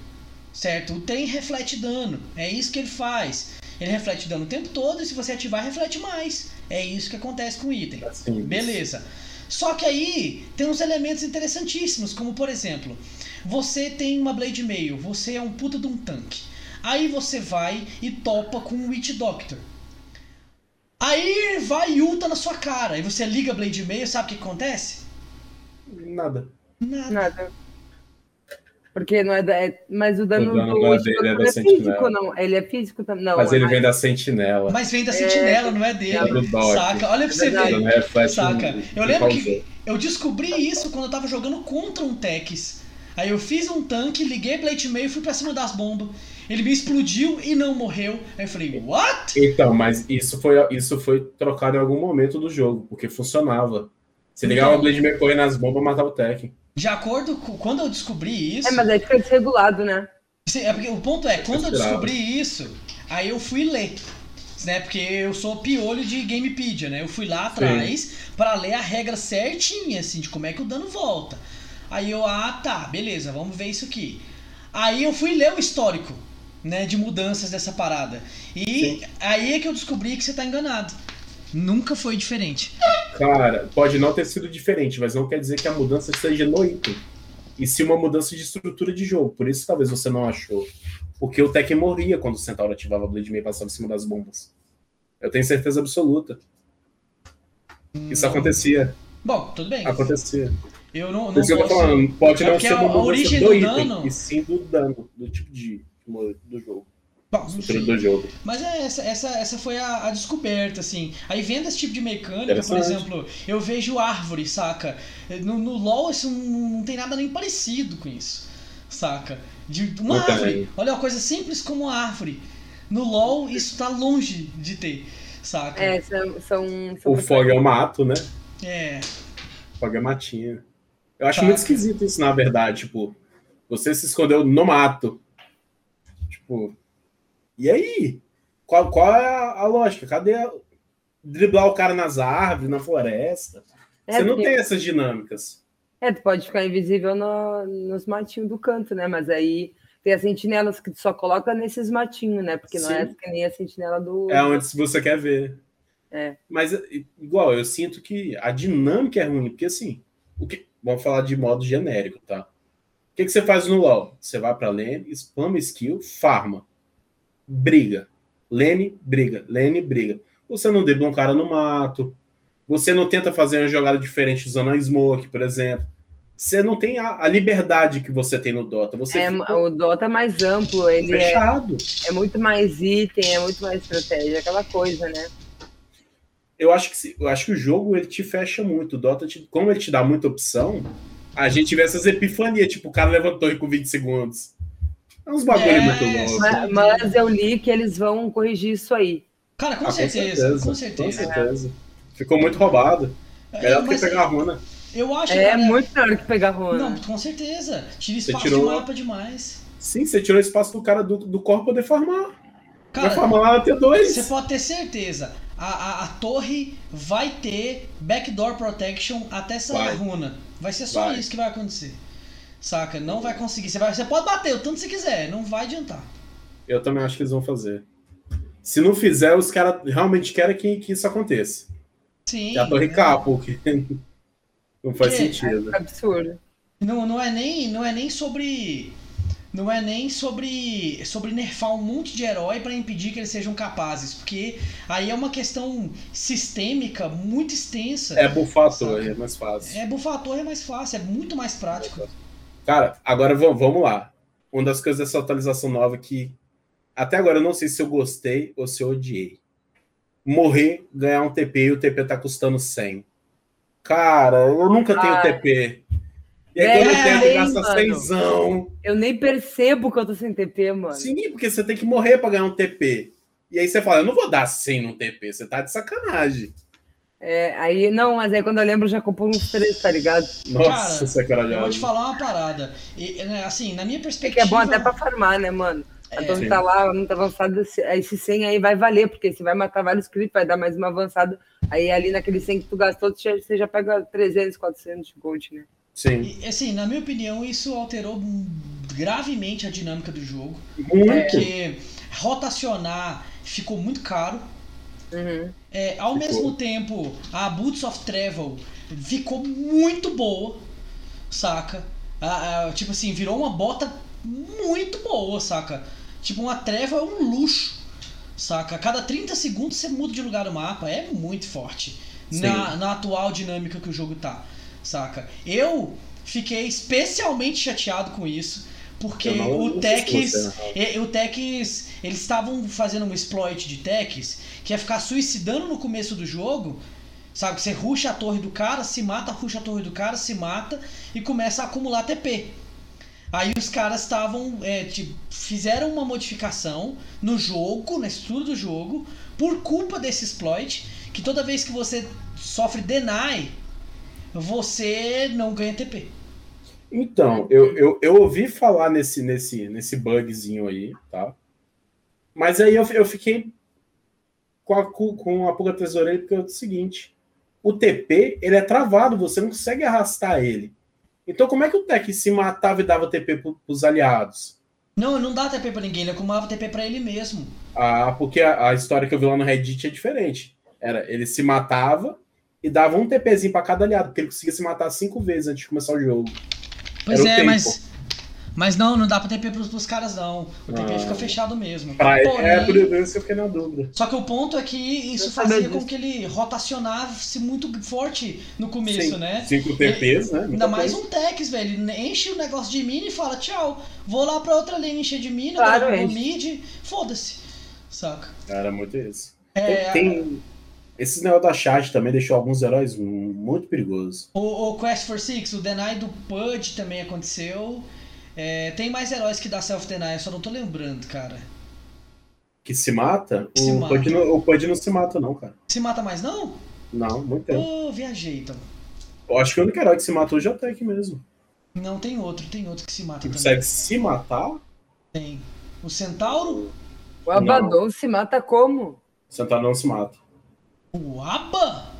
certo? O trem reflete dano. É isso que ele faz. Ele reflete dano o tempo todo e se você ativar, reflete mais. É isso que acontece com o item. Assim, Beleza. Só que aí tem uns elementos interessantíssimos, como por exemplo, você tem uma Blade Mail, você é um puta de um tanque. Aí você vai e topa com um Witch Doctor. Aí vai e ulta na sua cara. E você liga Blade Mail, sabe o que acontece? Nada. Nada. Nada. Porque não é, da, é mas o dano, O dano do não é Witch dele, é Doctor da é físico, Sentinela. não. Ele é físico também. Não, Mas é ele mais- vem da sentinela. Mas vem da sentinela, não é É dele. do Doc. Saca? Olha pra você É ver. Saca? Eu lembro que eu descobri isso quando eu tava jogando contra um Tex. Aí eu fiz um tanque, liguei Blade Mail e fui pra cima das bombas. Ele me explodiu e não morreu. Aí eu falei, what? Então, mas isso foi, isso foi trocado em algum momento do jogo, porque funcionava. Você ligava Então. o Blade correndo nas bombas, matava o Tech. De acordo com quando eu descobri isso. É, mas aí fica desregulado, né? Sim, é porque o ponto é, quando eu descobri isso, aí eu fui ler. Né, porque eu sou piolho de Gamepedia, né? Eu fui lá atrás pra ler a regra certinha, assim, de como é que o dano volta. Aí eu, ah, tá, beleza, vamos ver isso aqui. Aí eu fui ler o histórico, né, de mudanças dessa parada. E aí é que eu descobri que você tá enganado. Nunca foi diferente. Cara, pode não ter sido diferente, mas não quer dizer que a mudança seja no item. E sim uma mudança de estrutura de jogo. Por isso talvez você não achou. Porque o Tekken morria quando o Centauro ativava a Blade Mail e passava em cima das bombas. Eu tenho certeza absoluta. Isso acontecia. Bom, tudo bem. Acontecia. Eu não, não eu tô posso... falando, pode É não ser a- uma a origem do do item, dano- e sim do dano, do tipo de do jogo. Bom, do jogo. Mas é, essa, essa, essa foi a, a descoberta, assim. Aí vendo esse tipo de mecânica, por exemplo, eu vejo árvore, saca? No, no LoL isso não, não tem nada nem parecido com isso, saca? De uma tem. árvore. Olha uma coisa simples como uma árvore. No LoL isso tá longe de ter, saca? É, são. são, são O Fog é o mato, né? É. O Fog é matinho. Eu acho Tá. muito esquisito isso, na verdade. Tipo, você se escondeu no mato. Tipo, e aí? Qual, qual é a, a lógica? Cadê a- driblar o cara nas árvores, na floresta? É, Você não porque- tem essas dinâmicas. É, tu pode ficar invisível no- nos matinhos do canto, né? Mas aí tem as sentinelas que tu só coloca nesses matinhos, né? Porque não Sim. é que nem a sentinela do. É onde você quer ver. É. Mas, igual, eu sinto que a dinâmica é ruim, porque assim, o que, vamos falar de modo genérico, tá? O que, que você faz no LoL? Você vai pra lane, spama skill, farma. Briga. Lane, briga. Lane, briga. Você não dribla um cara no mato. Você não tenta fazer uma jogada diferente usando a smoke, por exemplo. Você não tem a, a liberdade que você tem no Dota. Você É, o Dota é mais amplo, ele é, fechado. é muito mais item, é muito mais estratégia, aquela coisa, né? eu acho que se- eu acho que o jogo ele te fecha muito. O Dota, te- como ele te dá muita opção, a gente vê essas epifanias, tipo, o cara levantou com 20 segundos. É uns bagulho É, muito louco. Mas, mas eu li que eles vão corrigir isso aí. Cara, com Ah, certeza, com Com certeza. certeza. Ficou muito roubado. É, Melhor do que pegar a runa. eu acho É cara, muito melhor que pegar runa. Não, com certeza. Tira espaço tirou- de mapa demais. Sim, você tirou espaço do cara do, do corpo poder farmar. Vai Cara, farmar lá na T2. Você pode ter certeza. A, a, a torre vai ter backdoor protection até sair Vai. a runa. Vai ser só Vai. isso que vai acontecer. Saca? Não vai conseguir. Você, vai, você pode bater o tanto que você quiser, não vai adiantar. Eu também acho que eles vão fazer. Se não fizer, os caras realmente querem que, que isso aconteça. Sim. Que a torre né? capa, porque não faz Que- sentido. Absurdo. Não, não é nem não é nem sobre não é nem sobre sobre nerfar um monte de herói pra impedir que eles sejam capazes, porque aí é uma questão sistêmica muito extensa. É torre, é mais fácil. É, torre é mais fácil, é muito mais prático. Cara, agora vamos, lá. Uma das coisas dessa atualização nova que até agora eu não sei se eu gostei ou se eu odiei. Morrer, ganhar um TP e o TP tá custando 100. Cara, eu nunca tenho. TP. E aí quando eu É, tenho que hein, gastar mano? 100zão. Eu nem percebo que eu tô sem TP, mano. Sim, porque você tem que morrer pra ganhar um TP. E aí você fala, eu não vou dar 100 no TP, você tá de sacanagem. É, aí, não, mas aí quando eu lembro, eu já compro uns três, tá ligado? Nossa, você é Eu vou te falar uma parada. E, né, assim, na minha É que perspectiva. é bom até pra farmar, né, mano? A É. torre tá lá, muito avançada, esse- esse 100 aí vai valer, porque você vai matar vários creeps, vai dar mais uma avançada. Aí ali naquele 100 que tu gastou, você já, você já pega 300, 400 de gold, né? Sim, E, assim, na minha opinião, isso alterou gravemente a dinâmica do jogo. muito. Porque rotacionar ficou muito caro. Uhum. É, ao Ficou. mesmo tempo, a Boots of Travel ficou muito boa, saca? A- a- tipo assim, virou uma bota muito boa, saca? Tipo, uma Travel é um luxo, saca? A cada 30 segundos você muda de lugar no mapa, é muito forte na, na atual dinâmica que o jogo tá, saca? Eu fiquei especialmente chateado com isso, porque o Tex... o Tex, eles estavam fazendo um exploit de Tex que é ficar suicidando no começo do jogo. Sabe, você ruxa a torre do cara, se mata, ruxa a torre do cara, se mata e começa a acumular TP. Aí os caras estavam. é, tipo, fizeram uma modificação no jogo, na estrutura do jogo, por culpa desse exploit, que toda vez que você sofre deny, você não ganha TP. Então, eu, eu, eu ouvi falar nesse, nesse, nesse bugzinho aí, tá? Mas aí eu, eu fiquei com a, com a pulga orelha, porque é o seguinte: o TP, ele é travado, você não consegue arrastar ele. Então, como é que o Tech se matava e dava TP pro, pros aliados? Não, não dá TP pra ninguém, ele acumulava TP pra ele mesmo. Ah, porque a, a história que eu vi lá no Reddit é diferente. Era, ele se matava e dava um TPzinho pra cada aliado, porque ele conseguia se matar cinco vezes antes de começar o jogo. Pois Era é, mas. Mas não, não dá pra TP pros, pros caras, não. O TP Ah. fica fechado mesmo. Pra, Porém- é, por isso que eu fiquei na dúvida. Só que o ponto é que isso Eu fazia com que ele rotacionasse muito forte no começo, Sim, né? Cinco TPs, né? Ainda Muita mais coisa. um Tex, velho. Ele enche o negócio de mina e fala, tchau, vou lá pra outra lane encher de mina, Claro, vou mid, foda-se. Saca? Era muito isso. É, Tem, tem- Esse negócio da chat também deixou alguns heróis muito perigosos. o, o Quest for Six, o Deny do Pudge também aconteceu. É, tem mais heróis que dá self-deny, eu só não tô lembrando, cara. Que se mata? Que se o, mata. Pud não, o Pud não se mata, não, cara. Se mata mais não? Não, muito tempo. Ô, viajei então. Eu acho que o único herói que se matou já tá aqui mesmo. Não, tem outro, tem outro que se mata Que também. consegue se matar, Tem. O Centauro, O Abaddon se mata como? Centauro não se mata. O Aba?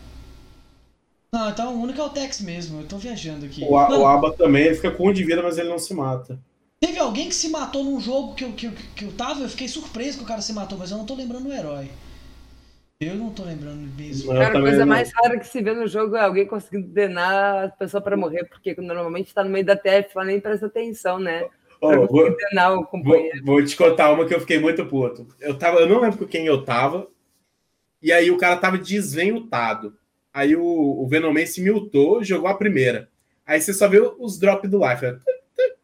Não, então o único é o Tex mesmo, eu tô viajando aqui. O, A- o Aba também ele fica com um de vida, mas ele não se mata. Teve alguém que se matou num jogo que eu, que, eu, que eu tava, eu fiquei surpreso que o cara se matou, mas eu não tô lembrando o herói. Eu não tô lembrando mesmo. Cara, a coisa não. mais rara que se vê no jogo é alguém conseguindo denar a pessoa pra morrer, porque normalmente tá no meio da TF, lá nem presta atenção, né? Pra vou, denar o vou, vou te contar uma que eu fiquei muito puto. Eu, tava, eu não lembro com quem eu tava. E aí o cara tava desvenhutado. Aí o, o Venomense miltou, jogou a primeira. Aí você só vê os drops do life. né?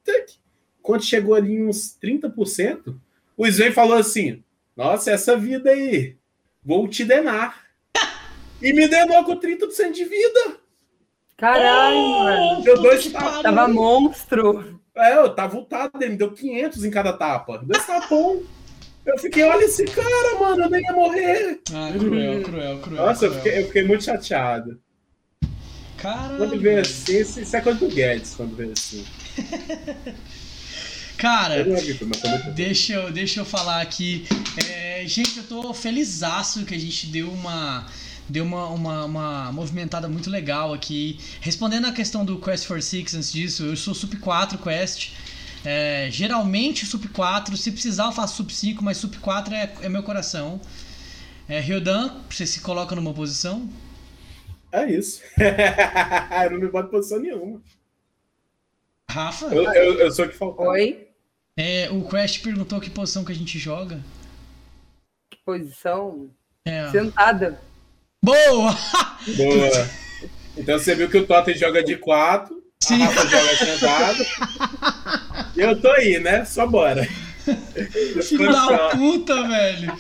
Tuc. Quando chegou ali em uns 30%, o Sven falou assim: Nossa, essa vida aí, vou te denar. (laughs) E me denou com 30% de vida. Caralho, mano. Deu dois tapas. Tava monstro. É, eu tava voltado, ele me deu 500 em cada tapa. Dois tapão. Eu fiquei, olha esse cara, mano, eu nem ia morrer. Ah, cruel, cruel, cruel. Nossa, eu cruel. fiquei, eu fiquei muito chateado. Caralho. Quando vê assim, isso isso é coisa do Guedes, quando vê assim. (laughs) Cara, Eu Deixa eu, deixa eu falar aqui. É, gente, eu tô felizaço que a gente deu uma. Deu uma, uma, uma movimentada muito legal aqui. Respondendo a questão do Quest for Six antes disso, eu sou Sup 4 Quest. É, geralmente Sup 4, se precisar eu faço Sup 5, mas Sup 4 é, é meu coração. É, Ryodan, você se coloca numa posição? É isso. (laughs) eu não me boto em posição nenhuma. Rafa? Eu, eu, eu sou o que faltou. Oi? É, o Quest perguntou que posição que a gente joga. Que posição? É. Sentada. Boa! Boa. (laughs) Então você viu que o Totem joga de 4, Sim. a Rafa joga sentado. (laughs) Eu tô aí, né? Só bora. Filho da puta, velho!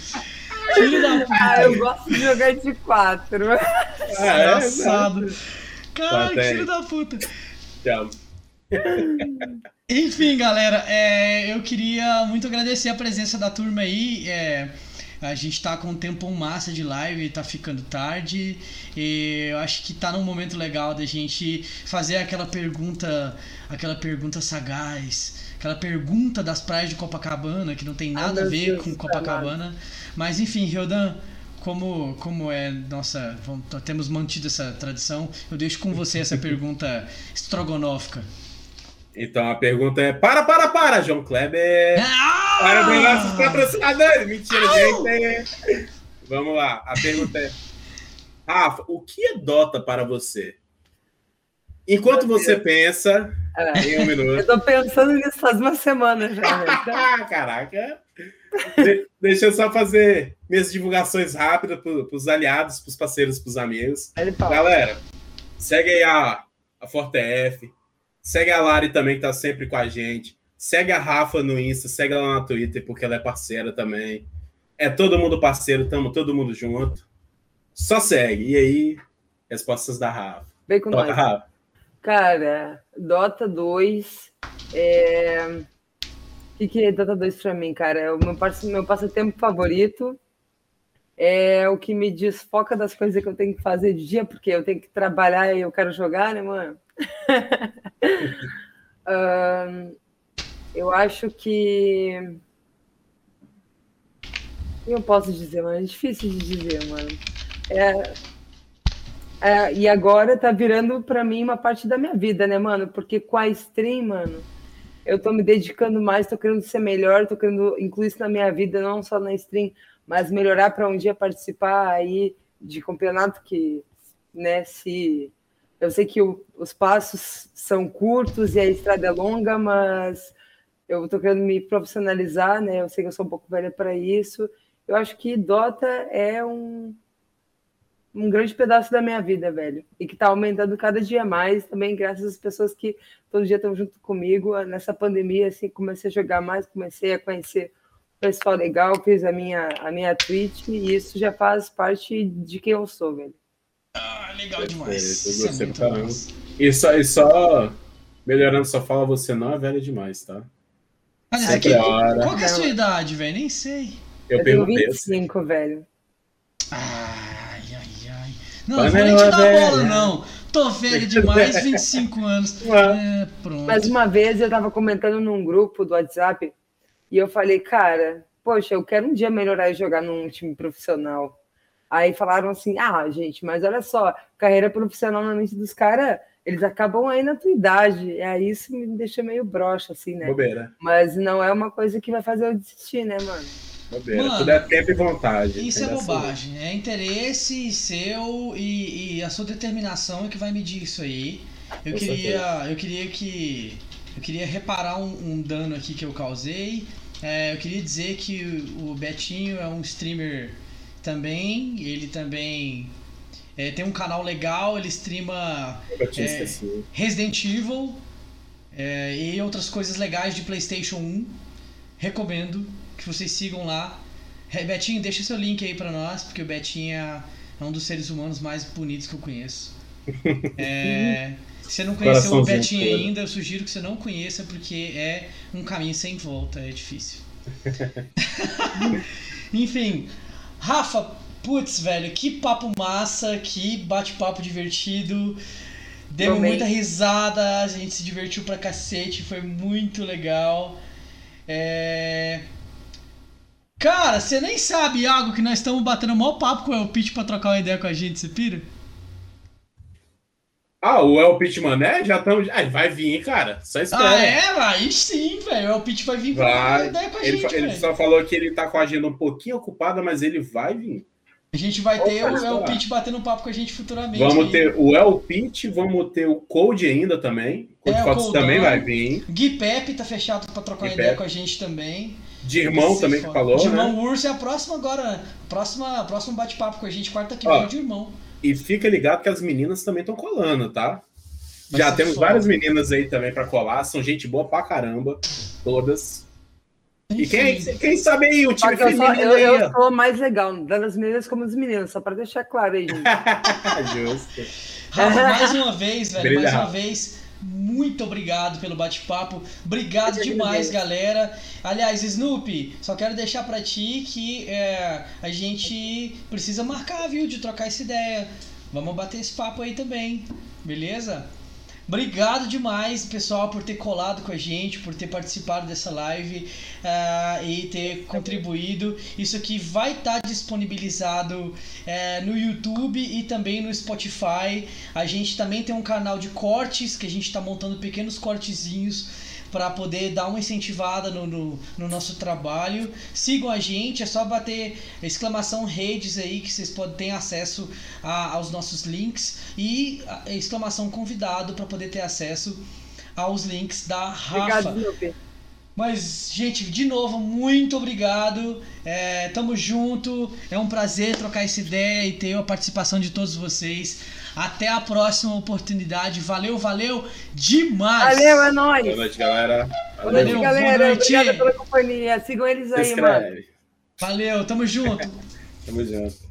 Filho da puta! Ah, eu gosto de jogar de quatro. Ah, é, Engraçado. Caralho, que Tá, tem. filho da puta. Tchau. Enfim, galera, é, eu queria muito agradecer a presença da turma aí. é, a gente tá com um tempo massa de live, tá ficando tarde. E eu acho que tá num momento legal da gente fazer aquela pergunta, aquela pergunta sagaz, aquela pergunta das praias de Copacabana, que não tem Ah, nada a ver Deus com do Copacabana. Mas enfim, Ryodan, como, como é nossa. vamos- temos mantido essa tradição, eu deixo com você essa (laughs) pergunta estrogonófica. Então a pergunta é: para, para, para, João Kleber. Ah! Para dos nossos patrocinadores. Mentira, gente. Vamos lá. A pergunta é: Rafa, o que é Dota para você? Enquanto Meu você pensa, É. em um minuto. Eu tô pensando nisso faz uma semana já. né? Ah, (laughs) caraca. De- deixa eu só fazer minhas divulgações rápidas para os aliados, para os parceiros, para os amigos. Galera, segue aí a, a ForteF. Segue a Lari também, que tá sempre com a gente. Segue a Rafa no Insta, segue ela no Twitter, porque ela é parceira também. É todo mundo parceiro, tamo todo mundo junto. Só segue. E aí, respostas da Rafa. Vem com Toca, nós. Rafa. Cara, Dota 2. É... O que, que é Dota 2 pra mim, cara? É o meu, passe- meu passatempo favorito. É o que me desfoca das coisas que eu tenho que fazer de dia, porque eu tenho que trabalhar e eu quero jogar, né, mano? (laughs) Eu acho que. Eu posso dizer, mano? É difícil de dizer, mano. É, é, e agora tá virando pra mim uma parte da minha vida, né, mano? Porque com a stream, mano, eu tô me dedicando mais, tô querendo ser melhor, tô querendo incluir isso na minha vida, não só na stream, mas melhorar pra um dia participar aí de campeonato que, né, se eu sei que o, os passos são curtos e a estrada é longa, mas eu estou querendo me profissionalizar, né? Eu sei que eu sou um pouco velha para isso. Eu acho que Dota é um, um grande pedaço da minha vida, velho. E que está aumentando cada dia mais, também graças às pessoas que todo dia estão junto comigo. Nessa pandemia, assim, comecei a jogar mais, comecei a conhecer o pessoal legal, fiz a minha, a minha Twitch, e isso já faz parte de quem eu sou, velho. Ah, legal demais. Eu Isso é gostei pra caramba. E só, e só melhorando sua fala, você não é velha demais, tá? Aliás, Sempre que- qual que é a sua idade, velho? Nem sei. Eu, Eu, tenho perguntei assim. 25, velho. Ai, ai, ai. Não, Mas eu vou nem não te é dar velho. bola, não. Tô velho demais, (laughs) 25 anos. É, pronto. Mas uma vez eu tava comentando num grupo do WhatsApp e eu falei, cara, poxa, eu quero um dia melhorar e jogar num time profissional. Aí falaram assim, ah, gente, mas olha só, carreira profissional na mente dos caras, eles acabam aí na tua idade. E aí isso me deixa meio broxa, assim, né? Bobeira. Mas não é uma coisa que vai fazer eu desistir, né, mano? Bobeira. Mano, Tudo é tempo e vontade. Isso é assim. bobagem. É interesse seu e, e a sua determinação é que vai medir isso aí. Eu Com queria, eu queria que. Eu queria reparar um, um dano aqui que eu causei. É, eu queria dizer que o Betinho é um streamer também. Ele também é, tem um canal legal, ele streama É. Resident Evil é, e outras coisas legais de PlayStation 1. Recomendo que vocês sigam lá. É, Betinho, deixa seu link aí pra nós, porque o Betinho é é um dos seres humanos mais bonitos que eu conheço. (laughs) É, se você não conheceu o Betinho todo. ainda, eu sugiro que você não conheça, porque é um caminho sem volta, é difícil. (laughs) (laughs) Enfim, Rafa, putz, velho, que papo massa, que bate-papo divertido. Também. muita risada, a gente se divertiu pra cacete, foi muito legal. É... Cara, você nem sabe, Iago, que nós estamos batendo o maior papo com o Pitch pra trocar uma ideia com a gente, você pira? Ah, o El Pitmané já estamos. Ah, vai vir, cara. Só espera. Ah, é? Aí sim, velho. O El Pitch vai vir pra Vai. ideia com a Ele, gente, ele velho. só falou que ele tá com a agenda um pouquinho ocupada, mas ele vai vir. A gente vai ter o El. Pitch batendo papo com a gente futuramente. Vamos aí. ter o El Pit, vamos ter o Code ainda também. É, o Fox Coldão. também vai vir. Gui Pepe tá fechado pra trocar Gui ideia Pepe. com a gente também. De irmão Esse também que falou, De né? irmão Urso é a próxima agora. Próxima, próximo bate-papo com a gente, quarta que vem de irmão. E fica ligado que as meninas também estão colando, tá? Vai Já temos foda. várias meninas aí também pra colar. São gente boa pra caramba. Todas. E quem, Enfim. quem sabe aí, o Só time que eu, só, feminino eu, aí, eu sou mais legal, das meninas como das meninas, só pra deixar claro aí, gente. (laughs) Justo. Rafa, mais uma vez, velho, Brilha, mais uma vez, muito obrigado pelo bate-papo. Obrigado demais, galera. Aliás, Snoopy, só quero deixar pra ti que é, a gente precisa marcar, viu, de trocar essa ideia. Vamos bater esse papo aí também, beleza? Obrigado demais, pessoal, por ter colado com a gente, por ter participado dessa live ah, e ter contribuído. Isso aqui vai estar disponibilizado eh, no YouTube e também no Spotify. A gente também tem um canal de cortes que a gente está montando pequenos cortezinhos para poder dar uma incentivada no, no, no nosso trabalho. Sigam a gente, é só bater exclamação redes aí que vocês podem ter acesso a- aos nossos links e exclamação convidado para poder ter acesso aos links da Rafa. Obrigado. Mas, gente, de novo, muito obrigado. É, tamo junto. É um prazer trocar essa ideia e ter a participação de todos vocês. Até a próxima oportunidade. Valeu, valeu demais. Valeu, é nóis. Boa noite, galera. Boa noite, Valeu, galera. boa noite. Obrigada pela companhia. Sigam eles aí, mano. Valeu, tamo junto. (laughs) Tamo junto.